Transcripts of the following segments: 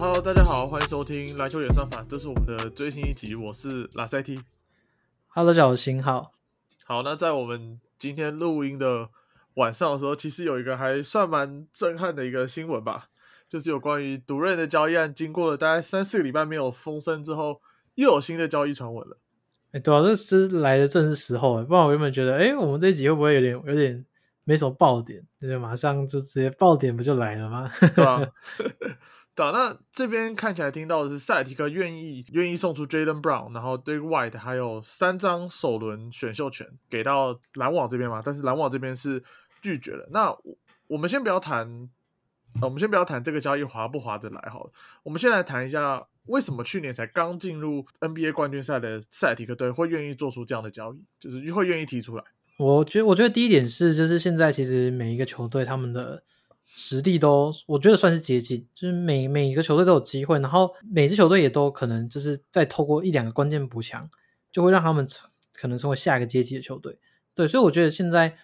Hello，大家好，欢迎收听篮球演算法，这是我们的最新一集，我是拉塞 T。Hello，大家好，我是新浩。好，那在我们今天录音的晚上的时候，其实有一个还算蛮震撼的一个新闻吧，就是有关于独任的交易案，经过了大概三四个礼拜没有风声之后，又有新的交易传闻了。哎，对啊，这是来的正是时候哎，不然我原本觉得，哎，我们这一集会不会有点有点没什么爆点？对不对？马上就直接爆点不就来了吗？对啊，对啊。那这边看起来听到的是塞提克愿意愿意送出 Jaden Brown，然后 d a White 还有三张首轮选秀权给到篮网这边嘛，但是篮网这边是拒绝了。那我们先不要谈，我们先不要谈这个交易划不划得来好了，我们先来谈一下。为什么去年才刚进入 NBA 冠军赛的塞提克队会愿意做出这样的交易，就是会愿意提出来？我觉得，我觉得第一点是，就是现在其实每一个球队他们的实力都，我觉得算是接近，就是每每一个球队都有机会，然后每支球队也都可能就是再透过一两个关键补强，就会让他们可能成为下一个阶级的球队。对，所以我觉得现在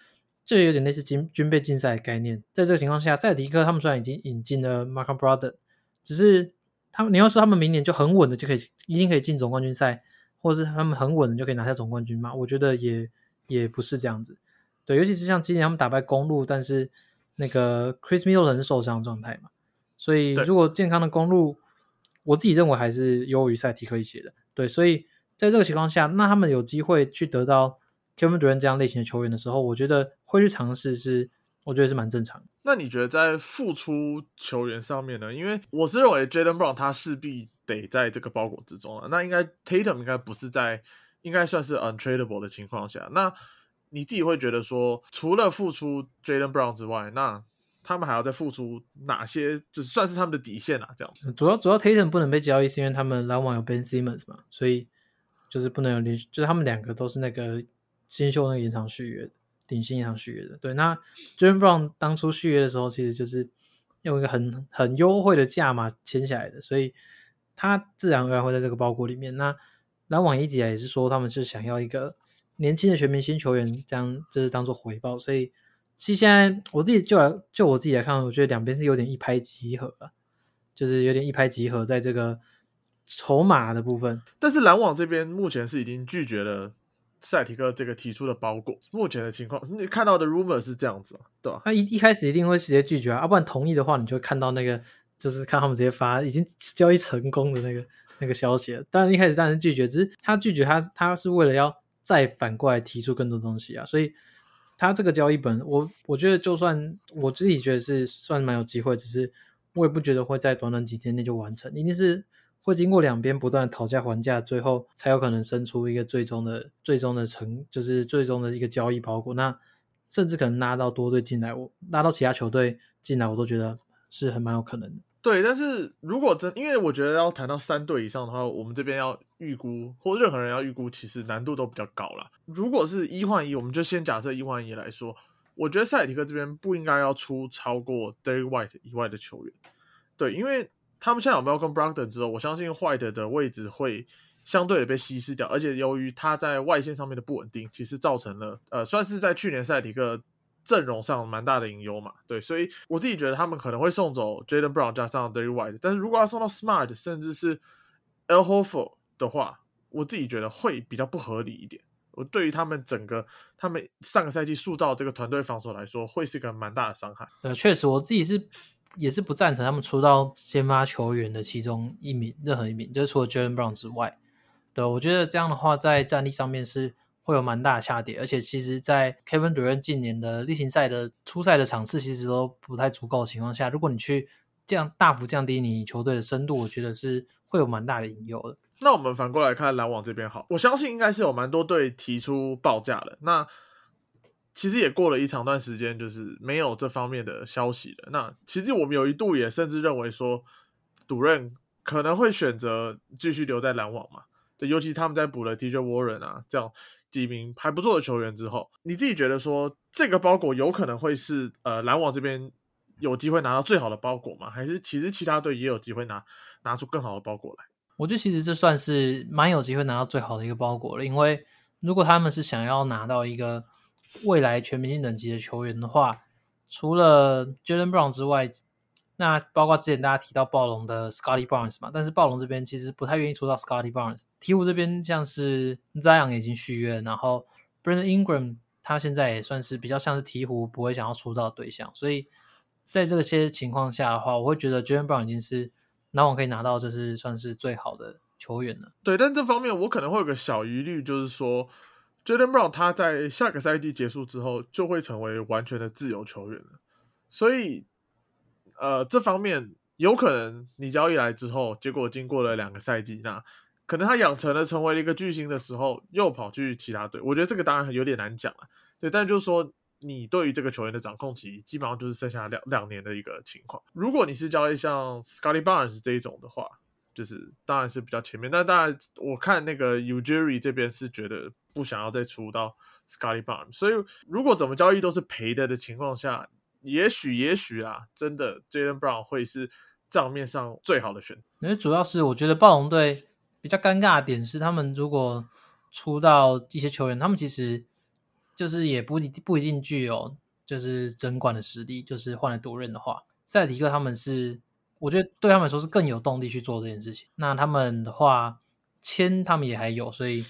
就有点类似军军备竞赛的概念。在这个情况下，塞尔提克他们虽然已经引进了 m a r k Brother，只是。他们，你要说他们明年就很稳的就可以，一定可以进总冠军赛，或者是他们很稳的就可以拿下总冠军嘛？我觉得也也不是这样子。对，尤其是像今年他们打败公路，但是那个 Chris Middleton 受伤状态嘛，所以如果健康的公路，我自己认为还是优于赛提克一些的。对，所以在这个情况下，那他们有机会去得到 Kevin Durant 这样类型的球员的时候，我觉得会去尝试是。我觉得是蛮正常的。那你觉得在付出球员上面呢？因为我是认为 Jalen Brown 他势必得在这个包裹之中啊。那应该 Tatum 应该不是在，应该算是 untradable 的情况下。那你自己会觉得说，除了付出 Jalen Brown 之外，那他们还要再付出哪些？就是算是他们的底线啊？这样。主要主要 Tatum 不能被交易，是因为他们篮网有 Ben Simmons 嘛，所以就是不能有连续，就是他们两个都是那个新秀那个延长续约。顶薪延长续约的，对。那 Jalen Brown 当初续约的时候，其实就是用一个很很优惠的价码签下来的，所以他自然而然会在这个包裹里面。那篮网一直也是说，他们是想要一个年轻的全明星球员，这样就是当做回报。所以其实现在我自己就来就我自己来看，我觉得两边是有点一拍即合了，就是有点一拍即合在这个筹码的部分。但是篮网这边目前是已经拒绝了。赛提克这个提出的包裹，目前的情况，你看到的 rumor 是这样子，对吧？他一一开始一定会直接拒绝啊，要不然同意的话，你就看到那个，就是看他们直接发已经交易成功的那个那个消息了。当然一开始当然是拒绝，只是他拒绝他他是为了要再反过来提出更多东西啊，所以他这个交易本，我我觉得就算我自己觉得是算蛮有机会，只是我也不觉得会在短短几天内就完成，一定是。会经过两边不断讨价还价，最后才有可能生出一个最终的、最终的成，就是最终的一个交易包裹。那甚至可能拉到多队进来，我拉到其他球队进来，我都觉得是很蛮有可能的。对，但是如果真，因为我觉得要谈到三队以上的话，我们这边要预估，或任何人要预估，其实难度都比较高了。如果是一换一，我们就先假设一换一来说，我觉得塞尔提克这边不应该要出超过 Derek White 以外的球员。对，因为。他们现在有买跟 Brogdon 之后，我相信 White 的位置会相对的被稀释掉，而且由于他在外线上面的不稳定，其实造成了呃，算是在去年赛提克阵容上蛮大的隐忧嘛。对，所以我自己觉得他们可能会送走 Jaden Brown 加上 Derry White，但是如果要送到 Smart 甚至是 El Hofer 的话，我自己觉得会比较不合理一点。我对于他们整个他们上个赛季塑造这个团队防守来说，会是一个蛮大的伤害。呃，确实，我自己是。也是不赞成他们出到先发球员的其中一名，任何一名，就是除了 Jaden Brown 之外，对，我觉得这样的话在战力上面是会有蛮大的下跌，而且其实，在 Kevin Durant 近年的例行赛的初赛的场次其实都不太足够的情况下，如果你去这样大幅降低你球队的深度，我觉得是会有蛮大的隐忧的。那我们反过来看篮网这边，好，我相信应该是有蛮多队提出报价的。那其实也过了一长段时间，就是没有这方面的消息了。那其实我们有一度也甚至认为说，赌任可能会选择继续留在篮网嘛。对，尤其他们在补了 TJ Warren 啊这样几名还不错的球员之后，你自己觉得说这个包裹有可能会是呃篮网这边有机会拿到最好的包裹吗？还是其实其他队也有机会拿拿出更好的包裹来？我觉得其实这算是蛮有机会拿到最好的一个包裹了，因为如果他们是想要拿到一个。未来全明星等级的球员的话，除了 Jalen Brown 之外，那包括之前大家提到暴龙的 Scotty Barnes 嘛，但是暴龙这边其实不太愿意出到 Scotty Barnes。鹈鹕这边像是 Zion 已经续约，然后 Brandon Ingram 他现在也算是比较像是鹈鹕不会想要出到的对象，所以在这些情况下的话，我会觉得 Jalen Brown 已经是篮网可以拿到就是算是最好的球员了。对，但这方面我可能会有个小疑虑，就是说 Jordan Brown 他在下个赛季结束之后就会成为完全的自由球员了，所以。呃，这方面有可能你交易来之后，结果经过了两个赛季，那可能他养成了成为了一个巨星的时候，又跑去其他队。我觉得这个当然有点难讲了，对。但就是说，你对于这个球员的掌控期，基本上就是剩下两两年的一个情况。如果你是交易像 Scotty Barnes 这一种的话，就是当然是比较前面。但当然，我看那个 Ujiri 这边是觉得不想要再出到 Scotty Barnes，所以如果怎么交易都是赔的的情况下。也许，也许啊，真的，Jalen Brown 会是账面上最好的选。因为主要是我觉得暴龙队比较尴尬的点是，他们如果出到一些球员，他们其实就是也不一不一定具有就是争冠的实力。就是换了多任的话，塞迪克他们是，我觉得对他们来说是更有动力去做这件事情。那他们的话签他们也还有，所以。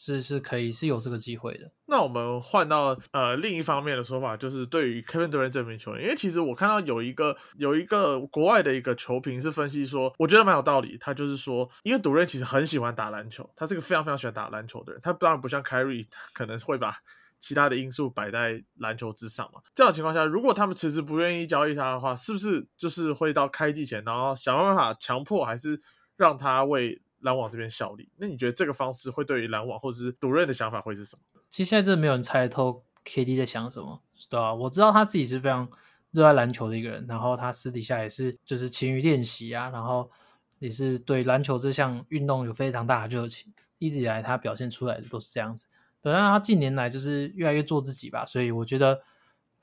是是可以是有这个机会的。那我们换到呃另一方面的说法，就是对于 Kevin Durant 这名球员，因为其实我看到有一个有一个国外的一个球评是分析说，我觉得蛮有道理。他就是说，因为 Durant 其实很喜欢打篮球，他是个非常非常喜欢打篮球的人。他当然不像 Kyrie 可能会把其他的因素摆在篮球之上嘛。这样情况下，如果他们迟迟不愿意交易他的话，是不是就是会到开季前，然后想办法强迫，还是让他为？篮网这边效力，那你觉得这个方式会对于篮网或者是独任的想法会是什么？其实现在真的没有人猜透 KD 在想什么，对吧？我知道他自己是非常热爱篮球的一个人，然后他私底下也是就是勤于练习啊，然后也是对篮球这项运动有非常大的热情，一直以来他表现出来的都是这样子。对，然他近年来就是越来越做自己吧，所以我觉得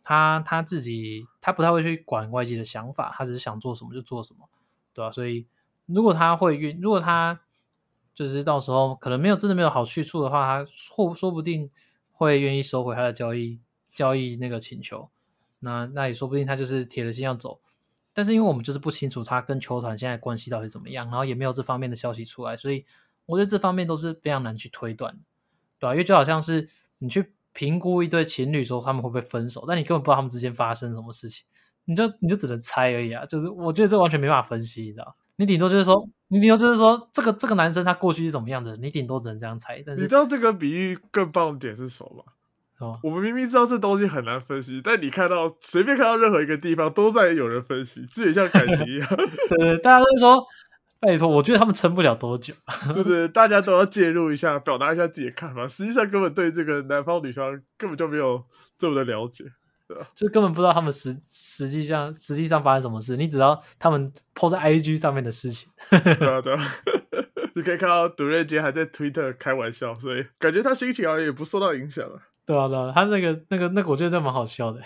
他他自己他不太会去管外界的想法，他只是想做什么就做什么，对吧？所以如果他会运，如果他就是到时候可能没有真的没有好去处的话，他或说不定会愿意收回他的交易交易那个请求。那那也说不定他就是铁了心要走。但是因为我们就是不清楚他跟球团现在关系到底怎么样，然后也没有这方面的消息出来，所以我觉得这方面都是非常难去推断，对吧？因为就好像是你去评估一对情侣说他们会不会分手，但你根本不知道他们之间发生什么事情，你就你就只能猜而已啊。就是我觉得这完全没办法分析，你知道。你顶多就是说，你顶多就是说，这个这个男生他过去是怎么样的？你顶多只能这样猜。但是你知道这个比喻更棒的点是什么吗？哦，我们明明知道这东西很难分析，但你看到随便看到任何一个地方都在有人分析，这也像感情一样。对对，大家都说拜托，我觉得他们撑不了多久。就是，大家都要介入一下，表达一下自己的看法。实际上根本对这个男方女方根本就没有这么的了解。就根本不知道他们实实际上实际上发生什么事，你只要他们 po 在 IG 上面的事情。对啊，对啊，你可以看到杜瑞杰还在 Twitter 开玩笑，所以感觉他心情好像也不受到影响啊。对啊，对啊，他那个那个那个，我觉得这蛮好笑的。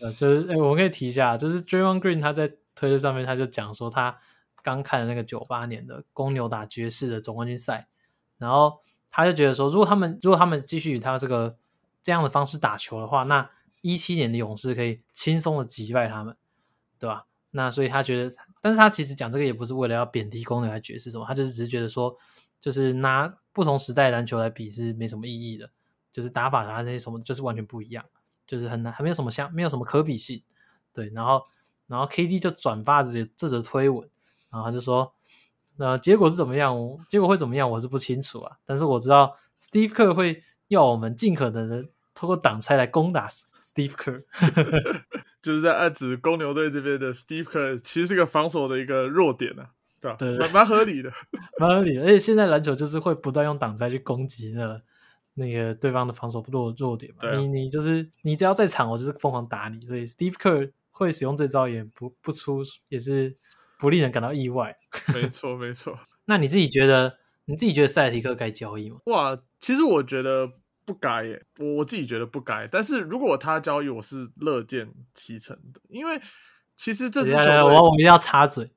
呃，就是哎，我们可以提一下，就是 Draymond Green 他在推特上面他就讲说，他刚看了那个九八年的公牛打爵士的总冠军赛，然后他就觉得说，如果他们如果他们继续以他这个这样的方式打球的话，那一七年的勇士可以轻松的击败他们，对吧？那所以他觉得，但是他其实讲这个也不是为了要贬低公牛还爵士什么，他就是只是觉得说，就是拿不同时代篮球来比是没什么意义的，就是打法啊那些什么就是完全不一样，就是很难，还没有什么相，没有什么可比性。对，然后然后 KD 就转发这这则推文，然后他就说，那结果是怎么样？结果会怎么样？我是不清楚啊，但是我知道 Steve Kerr 会要我们尽可能的。通过挡拆来攻打 Steve Kerr，就是在暗指公牛队这边的 Steve Kerr 其实是个防守的一个弱点啊，对吧？对，蛮蛮合理的，蛮合理的。而且现在篮球就是会不断用挡拆去攻击那那个对方的防守弱弱点嘛。你你就是你只要在场，我就是疯狂打你。所以 Steve Kerr 会使用这招也不不出，也是不令人感到意外。没错，没错。那你自己觉得，你自己觉得塞提克该交易吗？哇，其实我觉得。不该耶，我我自己觉得不该。但是如果他交易，我是乐见其成的，因为其实这支球队，我我们要插嘴，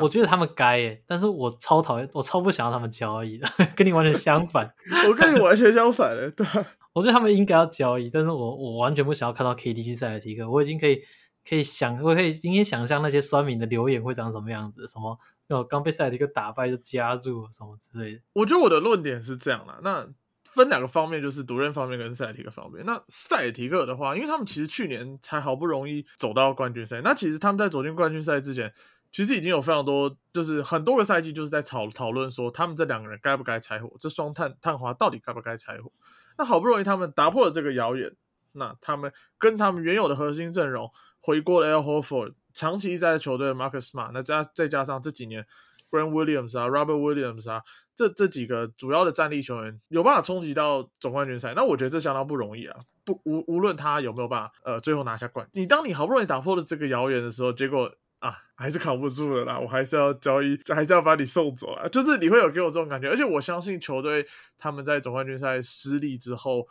我觉得他们该耶，但是我超讨厌，我超不想要他们交易的，跟你完全相反。我跟你完全相反对，我觉得他们应该要交易，但是我我完全不想要看到 KD 去塞尔提克，我已经可以可以想，我可以隐隐想象那些酸民的留言会长什么样子，什么哦刚被赛迪克打败就加入什么之类的。我觉得我的论点是这样啦，那分两个方面，就是独任方面跟塞提克方面。那塞提克的话，因为他们其实去年才好不容易走到冠军赛，那其实他们在走进冠军赛之前，其实已经有非常多，就是很多个赛季就是在讨讨论说，他们这两个人该不该拆伙，这双探探花到底该不该拆伙。那好不容易他们打破了这个谣言，那他们跟他们原有的核心阵容回国了 L. Horford，长期在球队的 Marcus 马那加再加上这几年 Grant Williams 啊、Robert Williams 啊。这这几个主要的战力球员有办法冲击到总冠军赛，那我觉得这相当不容易啊！不无无论他有没有办法，呃，最后拿下冠，你当你好不容易打破了这个谣言的时候，结果啊，还是扛不住了啦！我还是要交易，还是要把你送走啊！就是你会有给我这种感觉，而且我相信球队他们在总冠军赛失利之后，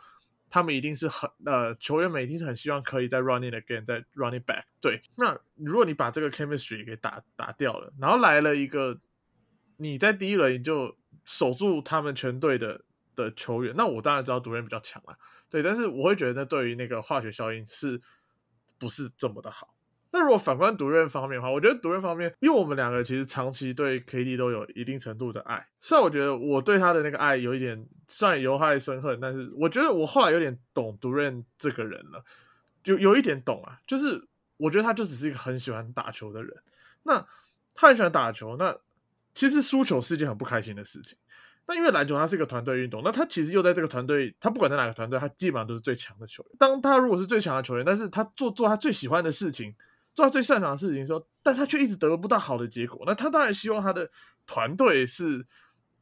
他们一定是很呃，球员们一定是很希望可以再 running again，再 running back。对，那如果你把这个 chemistry 给打打掉了，然后来了一个你在第一轮你就。守住他们全队的的球员，那我当然知道独任比较强啊，对，但是我会觉得对于那个化学效应是不是这么的好？那如果反观独任方面的话，我觉得独任方面，因为我们两个其实长期对 KD 都有一定程度的爱，虽然我觉得我对他的那个爱有一点算由害生恨，但是我觉得我后来有点懂独任这个人了，有有一点懂啊，就是我觉得他就只是一个很喜欢打球的人，那他很喜欢打球，那。其实输球是一件很不开心的事情。那因为篮球它是一个团队运动，那他其实又在这个团队，他不管在哪个团队，他基本上都是最强的球员。当他如果是最强的球员，但是他做做他最喜欢的事情，做他最擅长的事情的时候，但他却一直得不到好的结果，那他当然希望他的团队是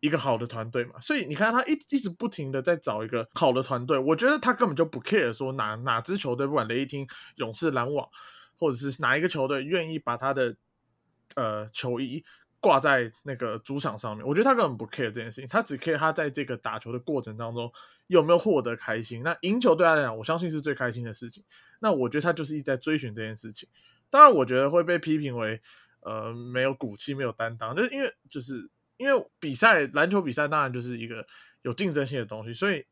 一个好的团队嘛。所以你看他一一直不停的在找一个好的团队，我觉得他根本就不 care 说哪哪支球队，不管雷霆、勇士、篮网，或者是哪一个球队愿意把他的呃球衣。挂在那个主场上面，我觉得他根本不 care 这件事情，他只 care 他在这个打球的过程当中有没有获得开心。那赢球对他来讲，我相信是最开心的事情。那我觉得他就是一直在追寻这件事情。当然，我觉得会被批评为呃没有骨气、没有担当，就是因为就是因为比赛篮球比赛当然就是一个有竞争性的东西，所以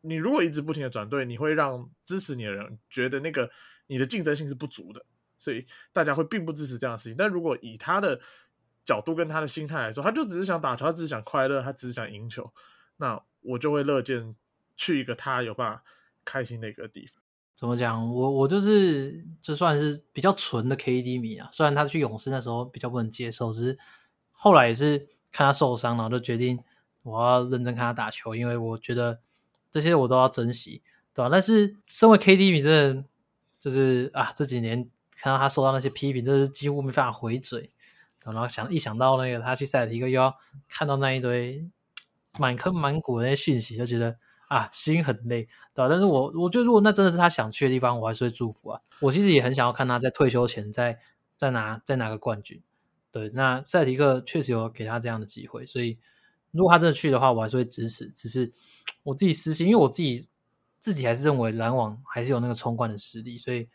你如果一直不停的转队，你会让支持你的人觉得那个你的竞争性是不足的，所以大家会并不支持这样的事情。但如果以他的角度跟他的心态来说，他就只是想打球，他只是想快乐，他只是想赢球。那我就会乐见去一个他有办法开心的一个地方。怎么讲？我我就是就算是比较纯的 KD 迷啊。虽然他去勇士那时候比较不能接受，只是后来也是看他受伤，然后就决定我要认真看他打球，因为我觉得这些我都要珍惜，对吧？但是身为 KD 迷，真的就是啊，这几年看到他受到那些批评，真是几乎没办法回嘴。然后想一想到那个他去塞尔提克又要看到那一堆满坑满谷的那些讯息，就觉得啊心很累，对吧？但是我我觉得如果那真的是他想去的地方，我还是会祝福啊。我其实也很想要看他在退休前再再拿再拿个冠军。对，那塞尔提克确实有给他这样的机会，所以如果他真的去的话，我还是会支持。只是我自己私心，因为我自己自己还是认为篮网还是有那个冲冠的实力，所以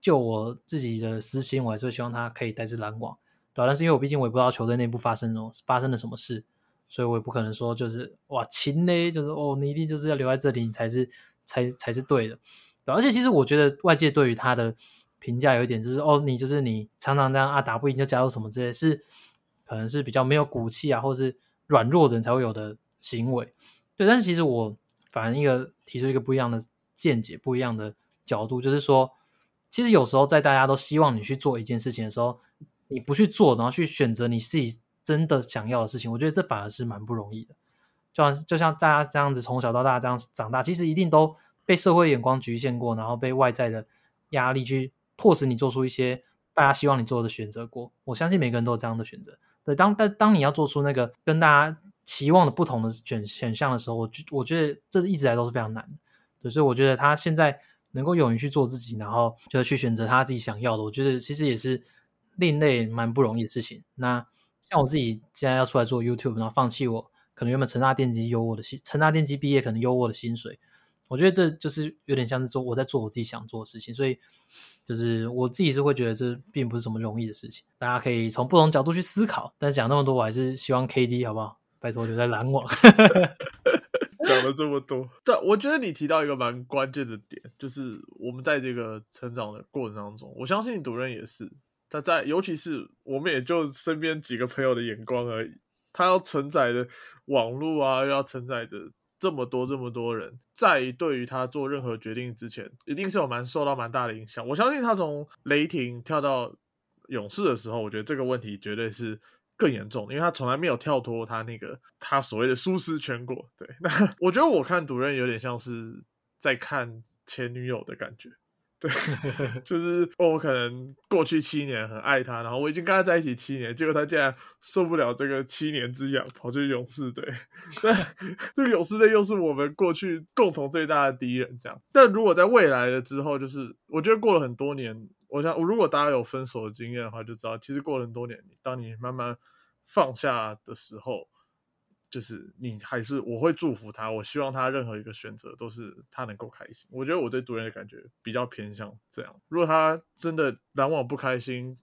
就我自己的私心，我还是会希望他可以带着篮网。对，但是因为我毕竟我也不知道球队内部发生了发生了什么事，所以我也不可能说就是哇亲嘞，就是哦你一定就是要留在这里，你才是才才是对的。对，而且其实我觉得外界对于他的评价有一点就是哦你就是你常常这样啊打不赢就加入什么之类，是可能是比较没有骨气啊，或者是软弱的人才会有的行为。对，但是其实我反而一个提出一个不一样的见解，不一样的角度，就是说，其实有时候在大家都希望你去做一件事情的时候。你不去做，然后去选择你自己真的想要的事情，我觉得这反而是蛮不容易的。就像就像大家这样子从小到大这样长大，其实一定都被社会眼光局限过，然后被外在的压力去迫使你做出一些大家希望你做的选择过。我相信每个人都有这样的选择。对，当但当你要做出那个跟大家期望的不同的选选项的时候，我觉我觉得这一直来都是非常难的。对，所以我觉得他现在能够勇于去做自己，然后就是去选择他自己想要的，我觉得其实也是。另类蛮不容易的事情。那像我自己现在要出来做 YouTube，然后放弃我可能原本成大电机优渥的薪，成大电机毕业可能优渥的薪水，我觉得这就是有点像是说我在做我自己想做的事情。所以就是我自己是会觉得这并不是什么容易的事情。大家可以从不同角度去思考。但是讲那么多，我还是希望 KD 好不好？拜托留在篮网。讲了这么多，对，我觉得你提到一个蛮关键的点，就是我们在这个成长的过程当中，我相信主任也是他在，尤其是我们也就身边几个朋友的眼光而已，他要承载的网络啊，又要承载着这么多这么多人，在对于他做任何决定之前，一定是有蛮受到蛮大的影响。我相信他从雷霆跳到勇士的时候，我觉得这个问题绝对是。更严重，因为他从来没有跳脱他那个他所谓的舒适圈过。对，那 我觉得我看主任有点像是在看前女友的感觉。对，就是我可能过去七年很爱他，然后我已经跟他在一起七年，结果他竟然受不了这个七年之痒，跑去勇士队。对，这个勇士队又是我们过去共同最大的敌人。这样，但如果在未来的之后，就是我觉得过了很多年，我想，我如果大家有分手的经验的话，就知道其实过了很多年，当你慢慢放下的时候，就是你还是我会祝福他。我希望他任何一个选择都是他能够开心。我觉得我对独人的感觉比较偏向这样。如果他真的篮网不开心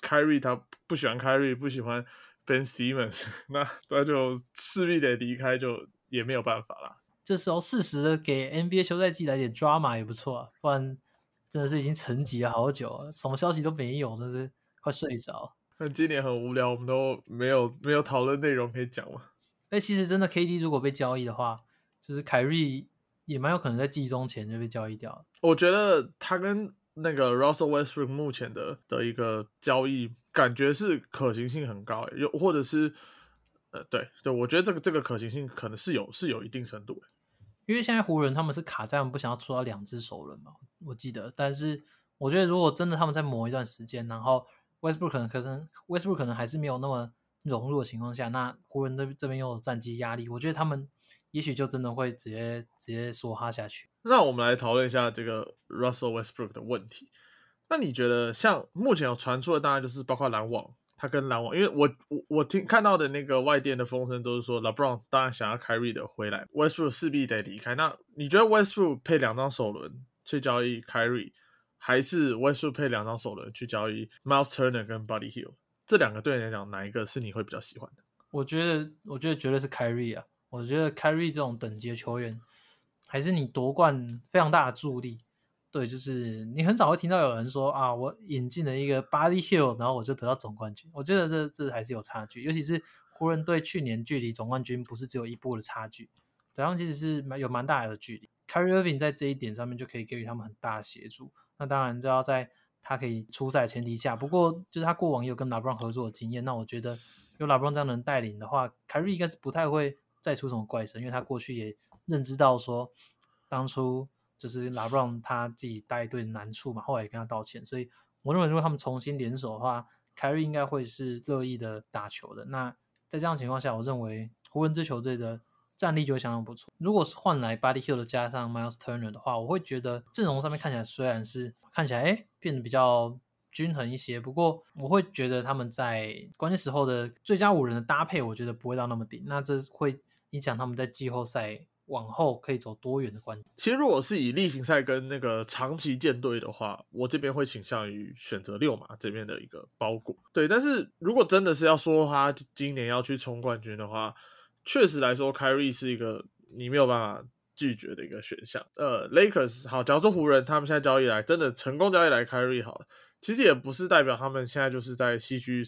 ，Carry 他不喜欢 Carry，不喜欢 Ben Simmons，那他就势必得离开，就也没有办法啦。这时候适时的给 NBA 休赛季来点 drama 也不错，啊不然真的是已经沉寂了好久，什么消息都没有，真是快睡着。那今年很无聊，我们都没有没有讨论内容可以讲吗？哎，其实真的 KD 如果被交易的话，就是凯瑞也蛮有可能在季中前就被交易掉。我觉得他跟那个 Russell Westbrook 目前的的一个交易感觉是可行性很高，又或者是呃，对对，我觉得这个这个可行性可能是有是有一定程度。因为现在湖人他们是卡在不想要出到两只首轮嘛，我记得。但是我觉得如果真的他们在磨一段时间，然后 Westbrook 可能可能 Westbrook 可能还是没有那么融入的情况下，那湖人这这边又有战绩压力，我觉得他们也许就真的会直接直接梭哈下去。那我们来讨论一下这个 Russell Westbrook 的问题。那你觉得像目前有传出的，当然就是包括篮网，他跟篮网，因为我我我听看到的那个外电的风声都是说，LeBron 当然想要 Kyrie 的回来，Westbrook 势必得离开。那你觉得 Westbrook 配两张首轮去交易 Kyrie？还是 Westbrook 配两张首轮去交易 Miles Turner 跟 Buddy Hill 这两个对你来讲，哪一个是你会比较喜欢的？我觉得，我觉得绝对是 Kyrie 啊！我觉得 Kyrie 这种等级的球员，还是你夺冠非常大的助力。对，就是你很少会听到有人说啊，我引进了一个 Body Hill，然后我就得到总冠军。我觉得这这还是有差距，尤其是湖人队去年距离总冠军不是只有一步的差距，对他们其实是蛮有蛮大的距离。Kyrie Irving 在这一点上面就可以给予他们很大的协助。那当然，就要在他可以出赛的前提下。不过，就是他过往也有跟拉布朗合作的经验。那我觉得有拉布朗这样的人带领的话，凯瑞应该是不太会再出什么怪声，因为他过去也认知到说，当初就是拉布朗他自己带队难处嘛，后来也跟他道歉。所以，我认为如果他们重新联手的话，凯瑞应该会是乐意的打球的。那在这样情况下，我认为湖人这球队的。战力就会相当不错。如果是换来 Buddy Hill 加上 Miles Turner 的话，我会觉得阵容上面看起来虽然是看起来哎变得比较均衡一些，不过我会觉得他们在关键时候的最佳五人的搭配，我觉得不会到那么顶。那这会影响他们在季后赛往后可以走多远的关其实如果是以例行赛跟那个长期舰队的话，我这边会倾向于选择六马这边的一个包裹。对，但是如果真的是要说他今年要去冲冠军的话，确实来说，凯瑞是一个你没有办法拒绝的一个选项。呃，Lakers 好，假如说湖人他们现在交易来真的成功交易来凯瑞好了，其实也不是代表他们现在就是在西区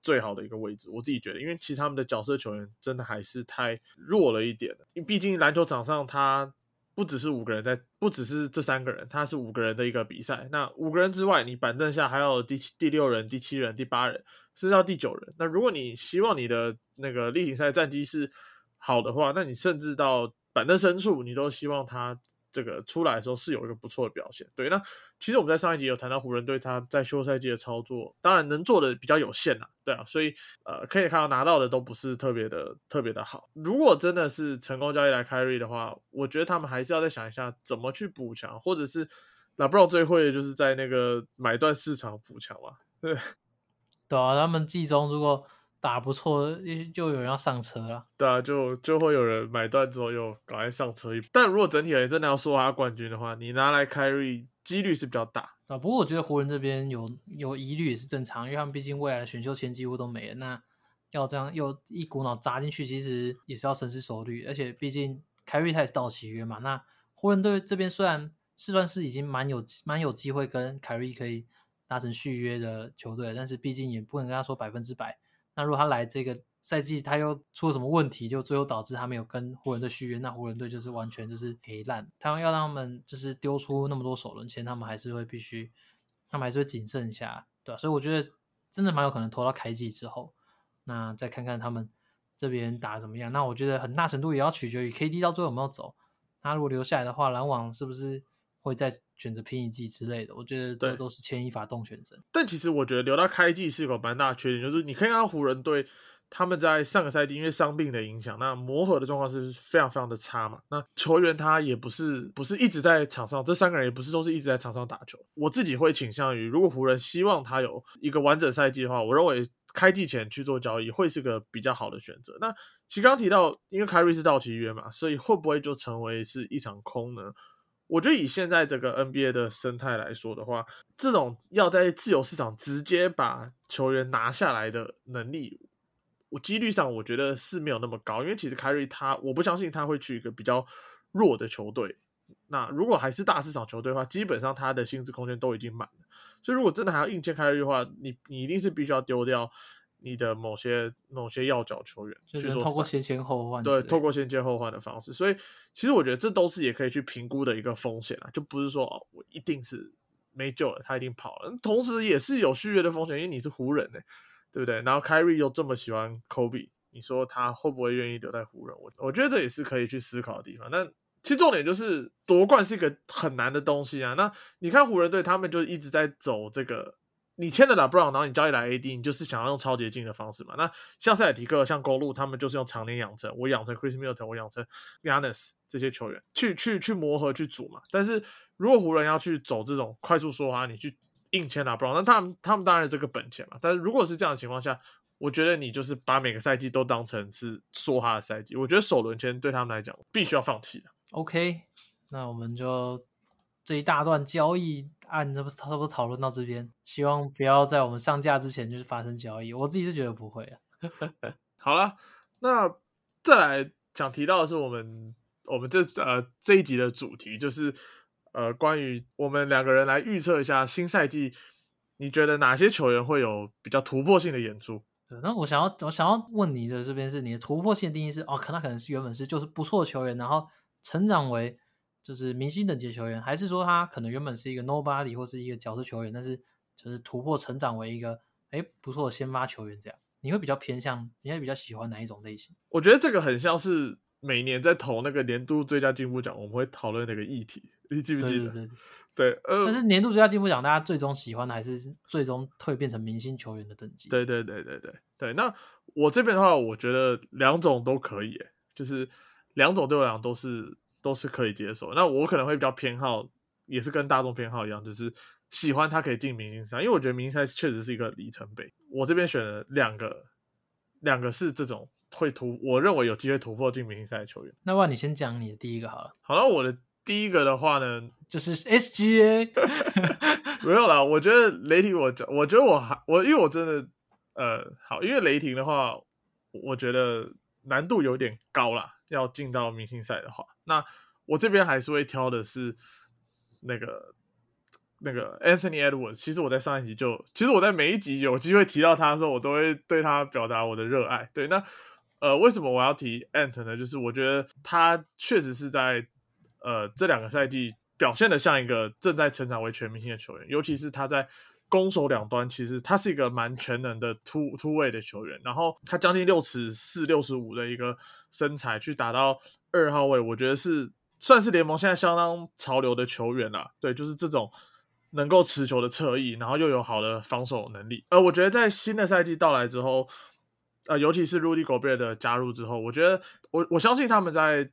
最好的一个位置。我自己觉得，因为其实他们的角色球员真的还是太弱了一点。因为毕竟篮球场上他不只是五个人在，不只是这三个人，他是五个人的一个比赛。那五个人之外，你板凳下还有第七、第六人、第七人、第八人。是到第九人。那如果你希望你的那个例行赛战绩是好的话，那你甚至到板凳深处，你都希望他这个出来的时候是有一个不错的表现。对，那其实我们在上一集有谈到湖人队他在休赛季的操作，当然能做的比较有限啦。对啊，所以呃可以看到拿到的都不是特别的特别的好。如果真的是成功交易来 carry 的话，我觉得他们还是要再想一下怎么去补强，或者是那不知道最会的就是在那个买断市场补强嘛。对。对啊，他们季中如果打不错，就有人要上车了。对啊，就就会有人买断之后又赶快上车一。但如果整体而言真的要说他冠军的话，你拿来 carry 几率是比较大啊。不过我觉得湖人这边有有疑虑也是正常，因为他们毕竟未来的选秀签几乎都没了，那要这样又一股脑砸进去，其实也是要深思熟虑。而且毕竟凯瑞他也是到期约嘛。那湖人队这边虽然是算是已经蛮有蛮有机会跟凯瑞可以达成续约的球队，但是毕竟也不能跟他说百分之百。那如果他来这个赛季他又出了什么问题，就最后导致他没有跟湖人队续约，那湖人队就是完全就是赔烂。他们要让他们就是丢出那么多首轮签，他们还是会必须，他们还是会谨慎一下，对吧？所以我觉得真的蛮有可能拖到开季之后，那再看看他们这边打怎么样。那我觉得很大程度也要取决于 KD 到最后有没有走。他如果留下来的话，篮网是不是会再选择拼一季之类的？我觉得这都是牵一发动全身。但其实我觉得留到开季是一个蛮大的缺点，就是你可以看到湖人队他们在上个赛季因为伤病的影响，那磨合的状况是非常非常的差嘛。那球员他也不是不是一直在场上，这三个人也不是都是一直在场上打球。我自己会倾向于，如果湖人希望他有一个完整赛季的话，我认为开季前去做交易会是个比较好的选择。那其实刚刚提到，因为凯瑞是到期约嘛，所以会不会就成为是一场空呢？我觉得以现在这个 NBA 的生态来说的话，这种要在自由市场直接把球员拿下来的能力，我几率上我觉得是没有那么高。因为其实凯瑞他，我不相信他会去一个比较弱的球队。那如果还是大市场球队的话，基本上他的薪资空间都已经满了。所以如果真的还要硬签凯瑞的话，你你一定是必须要丢掉你的某些某些要角球员，就是透过先签后换，对，透过先签后换的方式。所以其实我觉得这都是也可以去评估的一个风险啊，就不是说哦，我一定是没救了，他一定跑了。同时也是有续约的风险，因为你是湖人呢，对不对？然后凯瑞又这么喜欢 Kobe，你说他会不会愿意留在湖人？我我觉得这也是可以去思考的地方。那其实重点就是夺冠是一个很难的东西啊。那你看湖人队，他们就一直在走这个。你签了拉布朗，然后你交易来 AD，你就是想要用超捷径的方式嘛？那像塞尔提克、像公路，他们就是用常年养成，我养成 Chris Middleton，我养成 Yanis 这些球员，去去去磨合去组嘛。但是如果湖人要去走这种快速说话，你去硬签拉布朗，那他们他们当然这个本钱嘛。但是如果是这样的情况下，我觉得你就是把每个赛季都当成是说哈的赛季，我觉得首轮签对他们来讲必须要放弃的。OK，那我们就这一大段交易案，这不差不多讨论到这边，希望不要在我们上架之前就是发生交易。我自己是觉得不会啊。好了，那再来想提到的是我们我们这呃这一集的主题就是呃关于我们两个人来预测一下新赛季，你觉得哪些球员会有比较突破性的演出？对，那我想要我想要问你的这边是你的突破性定义是哦，可能可能是原本是就是不错的球员，然后成长为就是明星等级球员，还是说他可能原本是一个 nobody 或是一个角色球员，但是就是突破成长为一个哎不错的先发球员这样？你会比较偏向，你会比较喜欢哪一种类型？我觉得这个很像是每年在投那个年度最佳进步奖，我们会讨论那个议题，你记不记得？对对对。对，呃，但是年度最佳进步奖，大家最终喜欢的还是最终蜕变成明星球员的等级。对对对对对对。那我这边的话，我觉得两种都可以，就是两种对我来讲都是都是可以接受。那我可能会比较偏好，也是跟大众偏好一样，就是喜欢他可以进明星赛，因为我觉得明星赛确实是一个里程碑。我这边选了两个，两个是这种会突，我认为有机会突破进明星赛的球员。那不然你先讲你的第一个好了。好了，我的第一个的话呢，就是 SGA。没有啦，我觉得雷霆我，我觉得我还我，因为我真的呃好，因为雷霆的话，我觉得难度有点高啦，要进到明星赛的话，那我这边还是会挑的是那个那个 Anthony Edwards。其实我在上一集就，其实我在每一集有机会提到他的时候，我都会对他表达我的热爱。对，那呃，为什么我要提 Ant 呢？就是我觉得他确实是在呃这两个赛季。表现的像一个正在成长为全明星的球员，尤其是他在攻守两端，其实他是一个蛮全能的突突位的球员。然后他将近六尺四、六十五的一个身材，去打到二号位，我觉得是算是联盟现在相当潮流的球员啦。对，就是这种能够持球的侧翼，然后又有好的防守能力。呃，我觉得在新的赛季到来之后，呃，尤其是 Rudy Gobert 的加入之后，我觉得我我相信他们在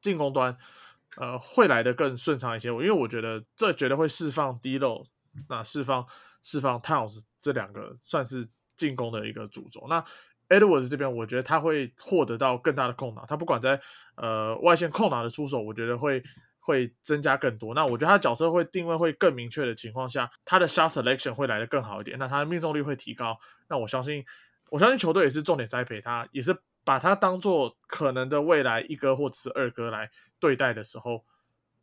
进攻端。呃，会来的更顺畅一些，因为我觉得这绝对会释放 D 漏，那释放释放 Towns 这两个算是进攻的一个主轴。那 Edwards 这边，我觉得他会获得到更大的空档，他不管在呃外线空档的出手，我觉得会会增加更多。那我觉得他角色会定位会更明确的情况下，他的 shot selection 会来的更好一点，那他的命中率会提高。那我相信，我相信球队也是重点栽培他，也是把他当做可能的未来一哥或者是二哥来对待的时候，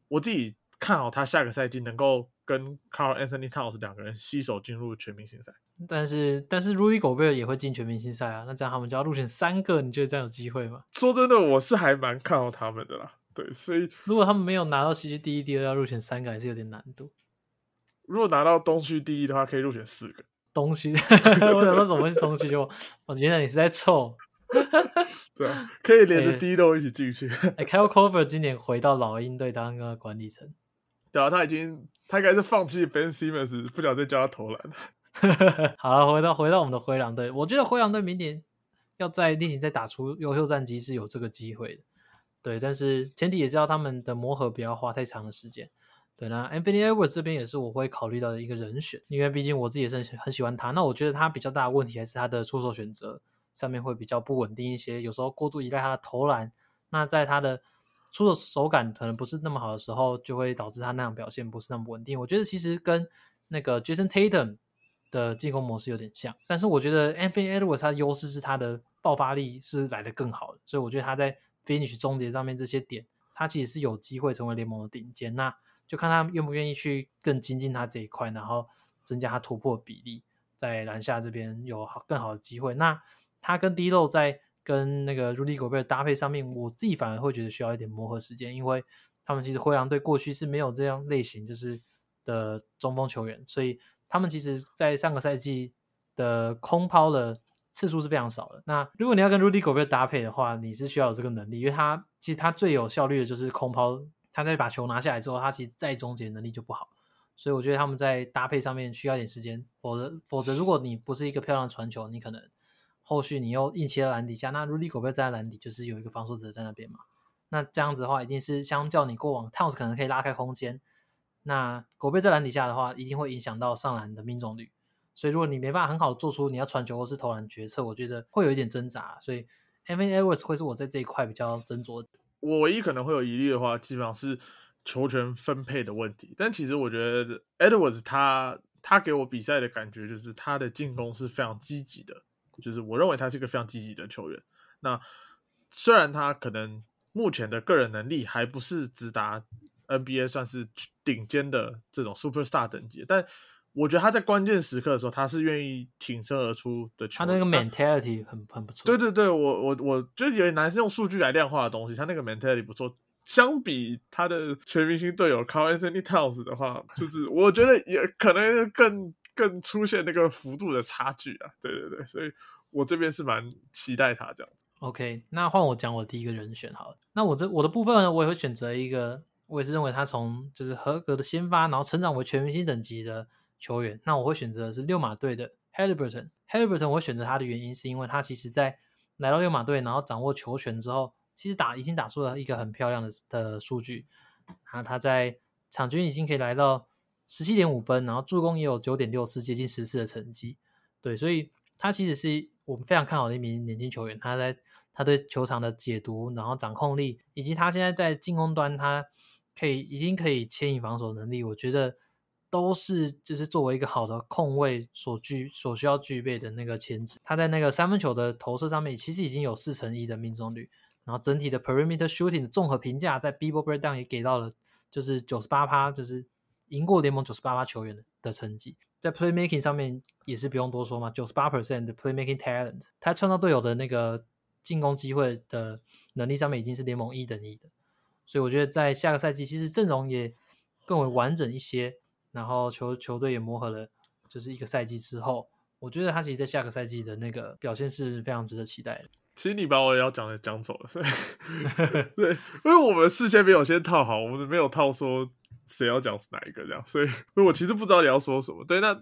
我自己看好他下个赛季能够跟 Carl Anthony Towns 两个人携手进入全明星赛。但是但是 Rudy Gobert 也会进全明星赛啊，那这样他们就要入选三个，你觉得这样有机会吗？说真的，我是还蛮看好他们的啦。对，所以如果他们没有拿到西区第一、第二，要入选三个还是有点难度。如果拿到东区第一的话，可以入选四个。东区，我想说怎么会是东区？就哦，原来你是在凑。对啊，可以连着第一都一起进去。哎，Kyle Korver 今年回到老鹰队当个管理层。对啊，他已经他应该是放弃 Ben Simmons，不想再教他投篮。好了，回到回到我们的灰狼队，我觉得灰狼队明年要在例行再打出优秀战绩是有这个机会的。对，但是前提也是要他们的磨合不要花太长的时间。对，那 Anthony Edwards 这边也是我会考虑到的一个人选，因为毕竟我自己也是很很喜欢他。那我觉得他比较大的问题还是他的出手选择上面会比较不稳定一些，有时候过度依赖他的投篮，那在他的出手手感可能不是那么好的时候，就会导致他那样表现不是那么稳定。我觉得其实跟那个 Jason Tatum 的进攻模式有点像，但是我觉得 Anthony Edwards 他的优势是他的爆发力是来的更好的，所以我觉得他在 finish 终结上面这些点，他其实是有机会成为联盟的顶尖。那就看他愿不愿意去更精进他这一块，然后增加他突破比例，在篮下这边有好更好的机会。那他跟 D 漏在跟那个 Rudy Gobert 搭配上面，我自己反而会觉得需要一点磨合时间，因为他们其实灰狼队过去是没有这样类型就是的中锋球员，所以他们其实在上个赛季的空抛的次数是非常少的。那如果你要跟 Rudy Gobert 搭配的话，你是需要有这个能力，因为他其实他最有效率的就是空抛。他在把球拿下来之后，他其实再终结能力就不好，所以我觉得他们在搭配上面需要一点时间。否则，否则如果你不是一个漂亮的传球，你可能后续你又硬切篮底下，那 Rudy 狗贝站在篮底就是有一个防守者在那边嘛。那这样子的话，一定是相较你过往 Towns 可能可以拉开空间，那狗贝在篮底下的话，一定会影响到上篮的命中率。所以如果你没办法很好的做出你要传球或是投篮决策，我觉得会有一点挣扎。所以 a v a n e d w a r s 会是我在这一块比较斟酌。我唯一可能会有疑虑的话，基本上是球权分配的问题。但其实我觉得 Edwards 他他给我比赛的感觉就是他的进攻是非常积极的，就是我认为他是一个非常积极的球员。那虽然他可能目前的个人能力还不是直达 NBA 算是顶尖的这种 Super Star 等级，但我觉得他在关键时刻的时候，他是愿意挺身而出的。他那个 mentality 很很不错。对对对，我我我觉得有点难是用数据来量化的东西。他那个 mentality 不错，相比他的全明星队友 Carl Anthony Towns 的话，就是我觉得也可能更更出现那个幅度的差距啊。对对对，所以我这边是蛮期待他这样。OK，那换我讲我第一个人选好了。那我这我的部分呢，我也会选择一个，我也是认为他从就是合格的先发，然后成长为全明星等级的。球员，那我会选择是六马队的 Halliburton。Halliburton 我选择他的原因是因为他其实在来到六马队，然后掌握球权之后，其实打已经打出了一个很漂亮的的数据。然后他在场均已经可以来到十七点五分，然后助攻也有九点六次，接近十次的成绩。对，所以他其实是我们非常看好的一名年轻球员。他在他对球场的解读，然后掌控力，以及他现在在进攻端，他可以已经可以牵引防守能力，我觉得。都是就是作为一个好的控卫所具所需要具备的那个潜质。他在那个三分球的投射上面，其实已经有四成一的命中率。然后整体的 perimeter shooting 的综合评价，在 b b o breakdown 也给到了就是九十八趴，就是赢过联盟九十八趴球员的的成绩。在 playmaking 上面也是不用多说嘛，九十八 percent 的 playmaking talent，他创造队友的那个进攻机会的能力上面已经是联盟一等一的。所以我觉得在下个赛季，其实阵容也更为完整一些。然后球球队也磨合了，就是一个赛季之后，我觉得他其实在下个赛季的那个表现是非常值得期待的。其实你把我要讲的讲走了，所以 对，因为我们事先没有先套好，我们没有套说谁要讲哪一个这样，所以我其实不知道你要说什么。对，那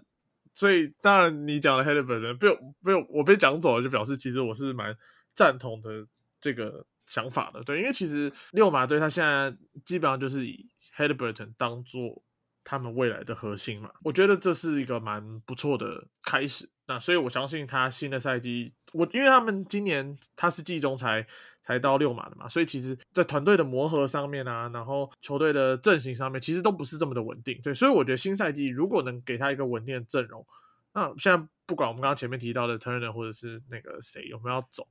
所以当然你讲了 h e a d b e r 被被我被讲走了，就表示其实我是蛮赞同的这个想法的。对，因为其实六马队他现在基本上就是以 h e a d b e r 当做。他们未来的核心嘛，我觉得这是一个蛮不错的开始。那所以我相信他新的赛季，我因为他们今年他是季中才才到六马的嘛，所以其实在团队的磨合上面啊，然后球队的阵型上面，其实都不是这么的稳定。对，所以我觉得新赛季如果能给他一个稳定的阵容，那现在不管我们刚刚前面提到的 Turner 或者是那个谁有没有走，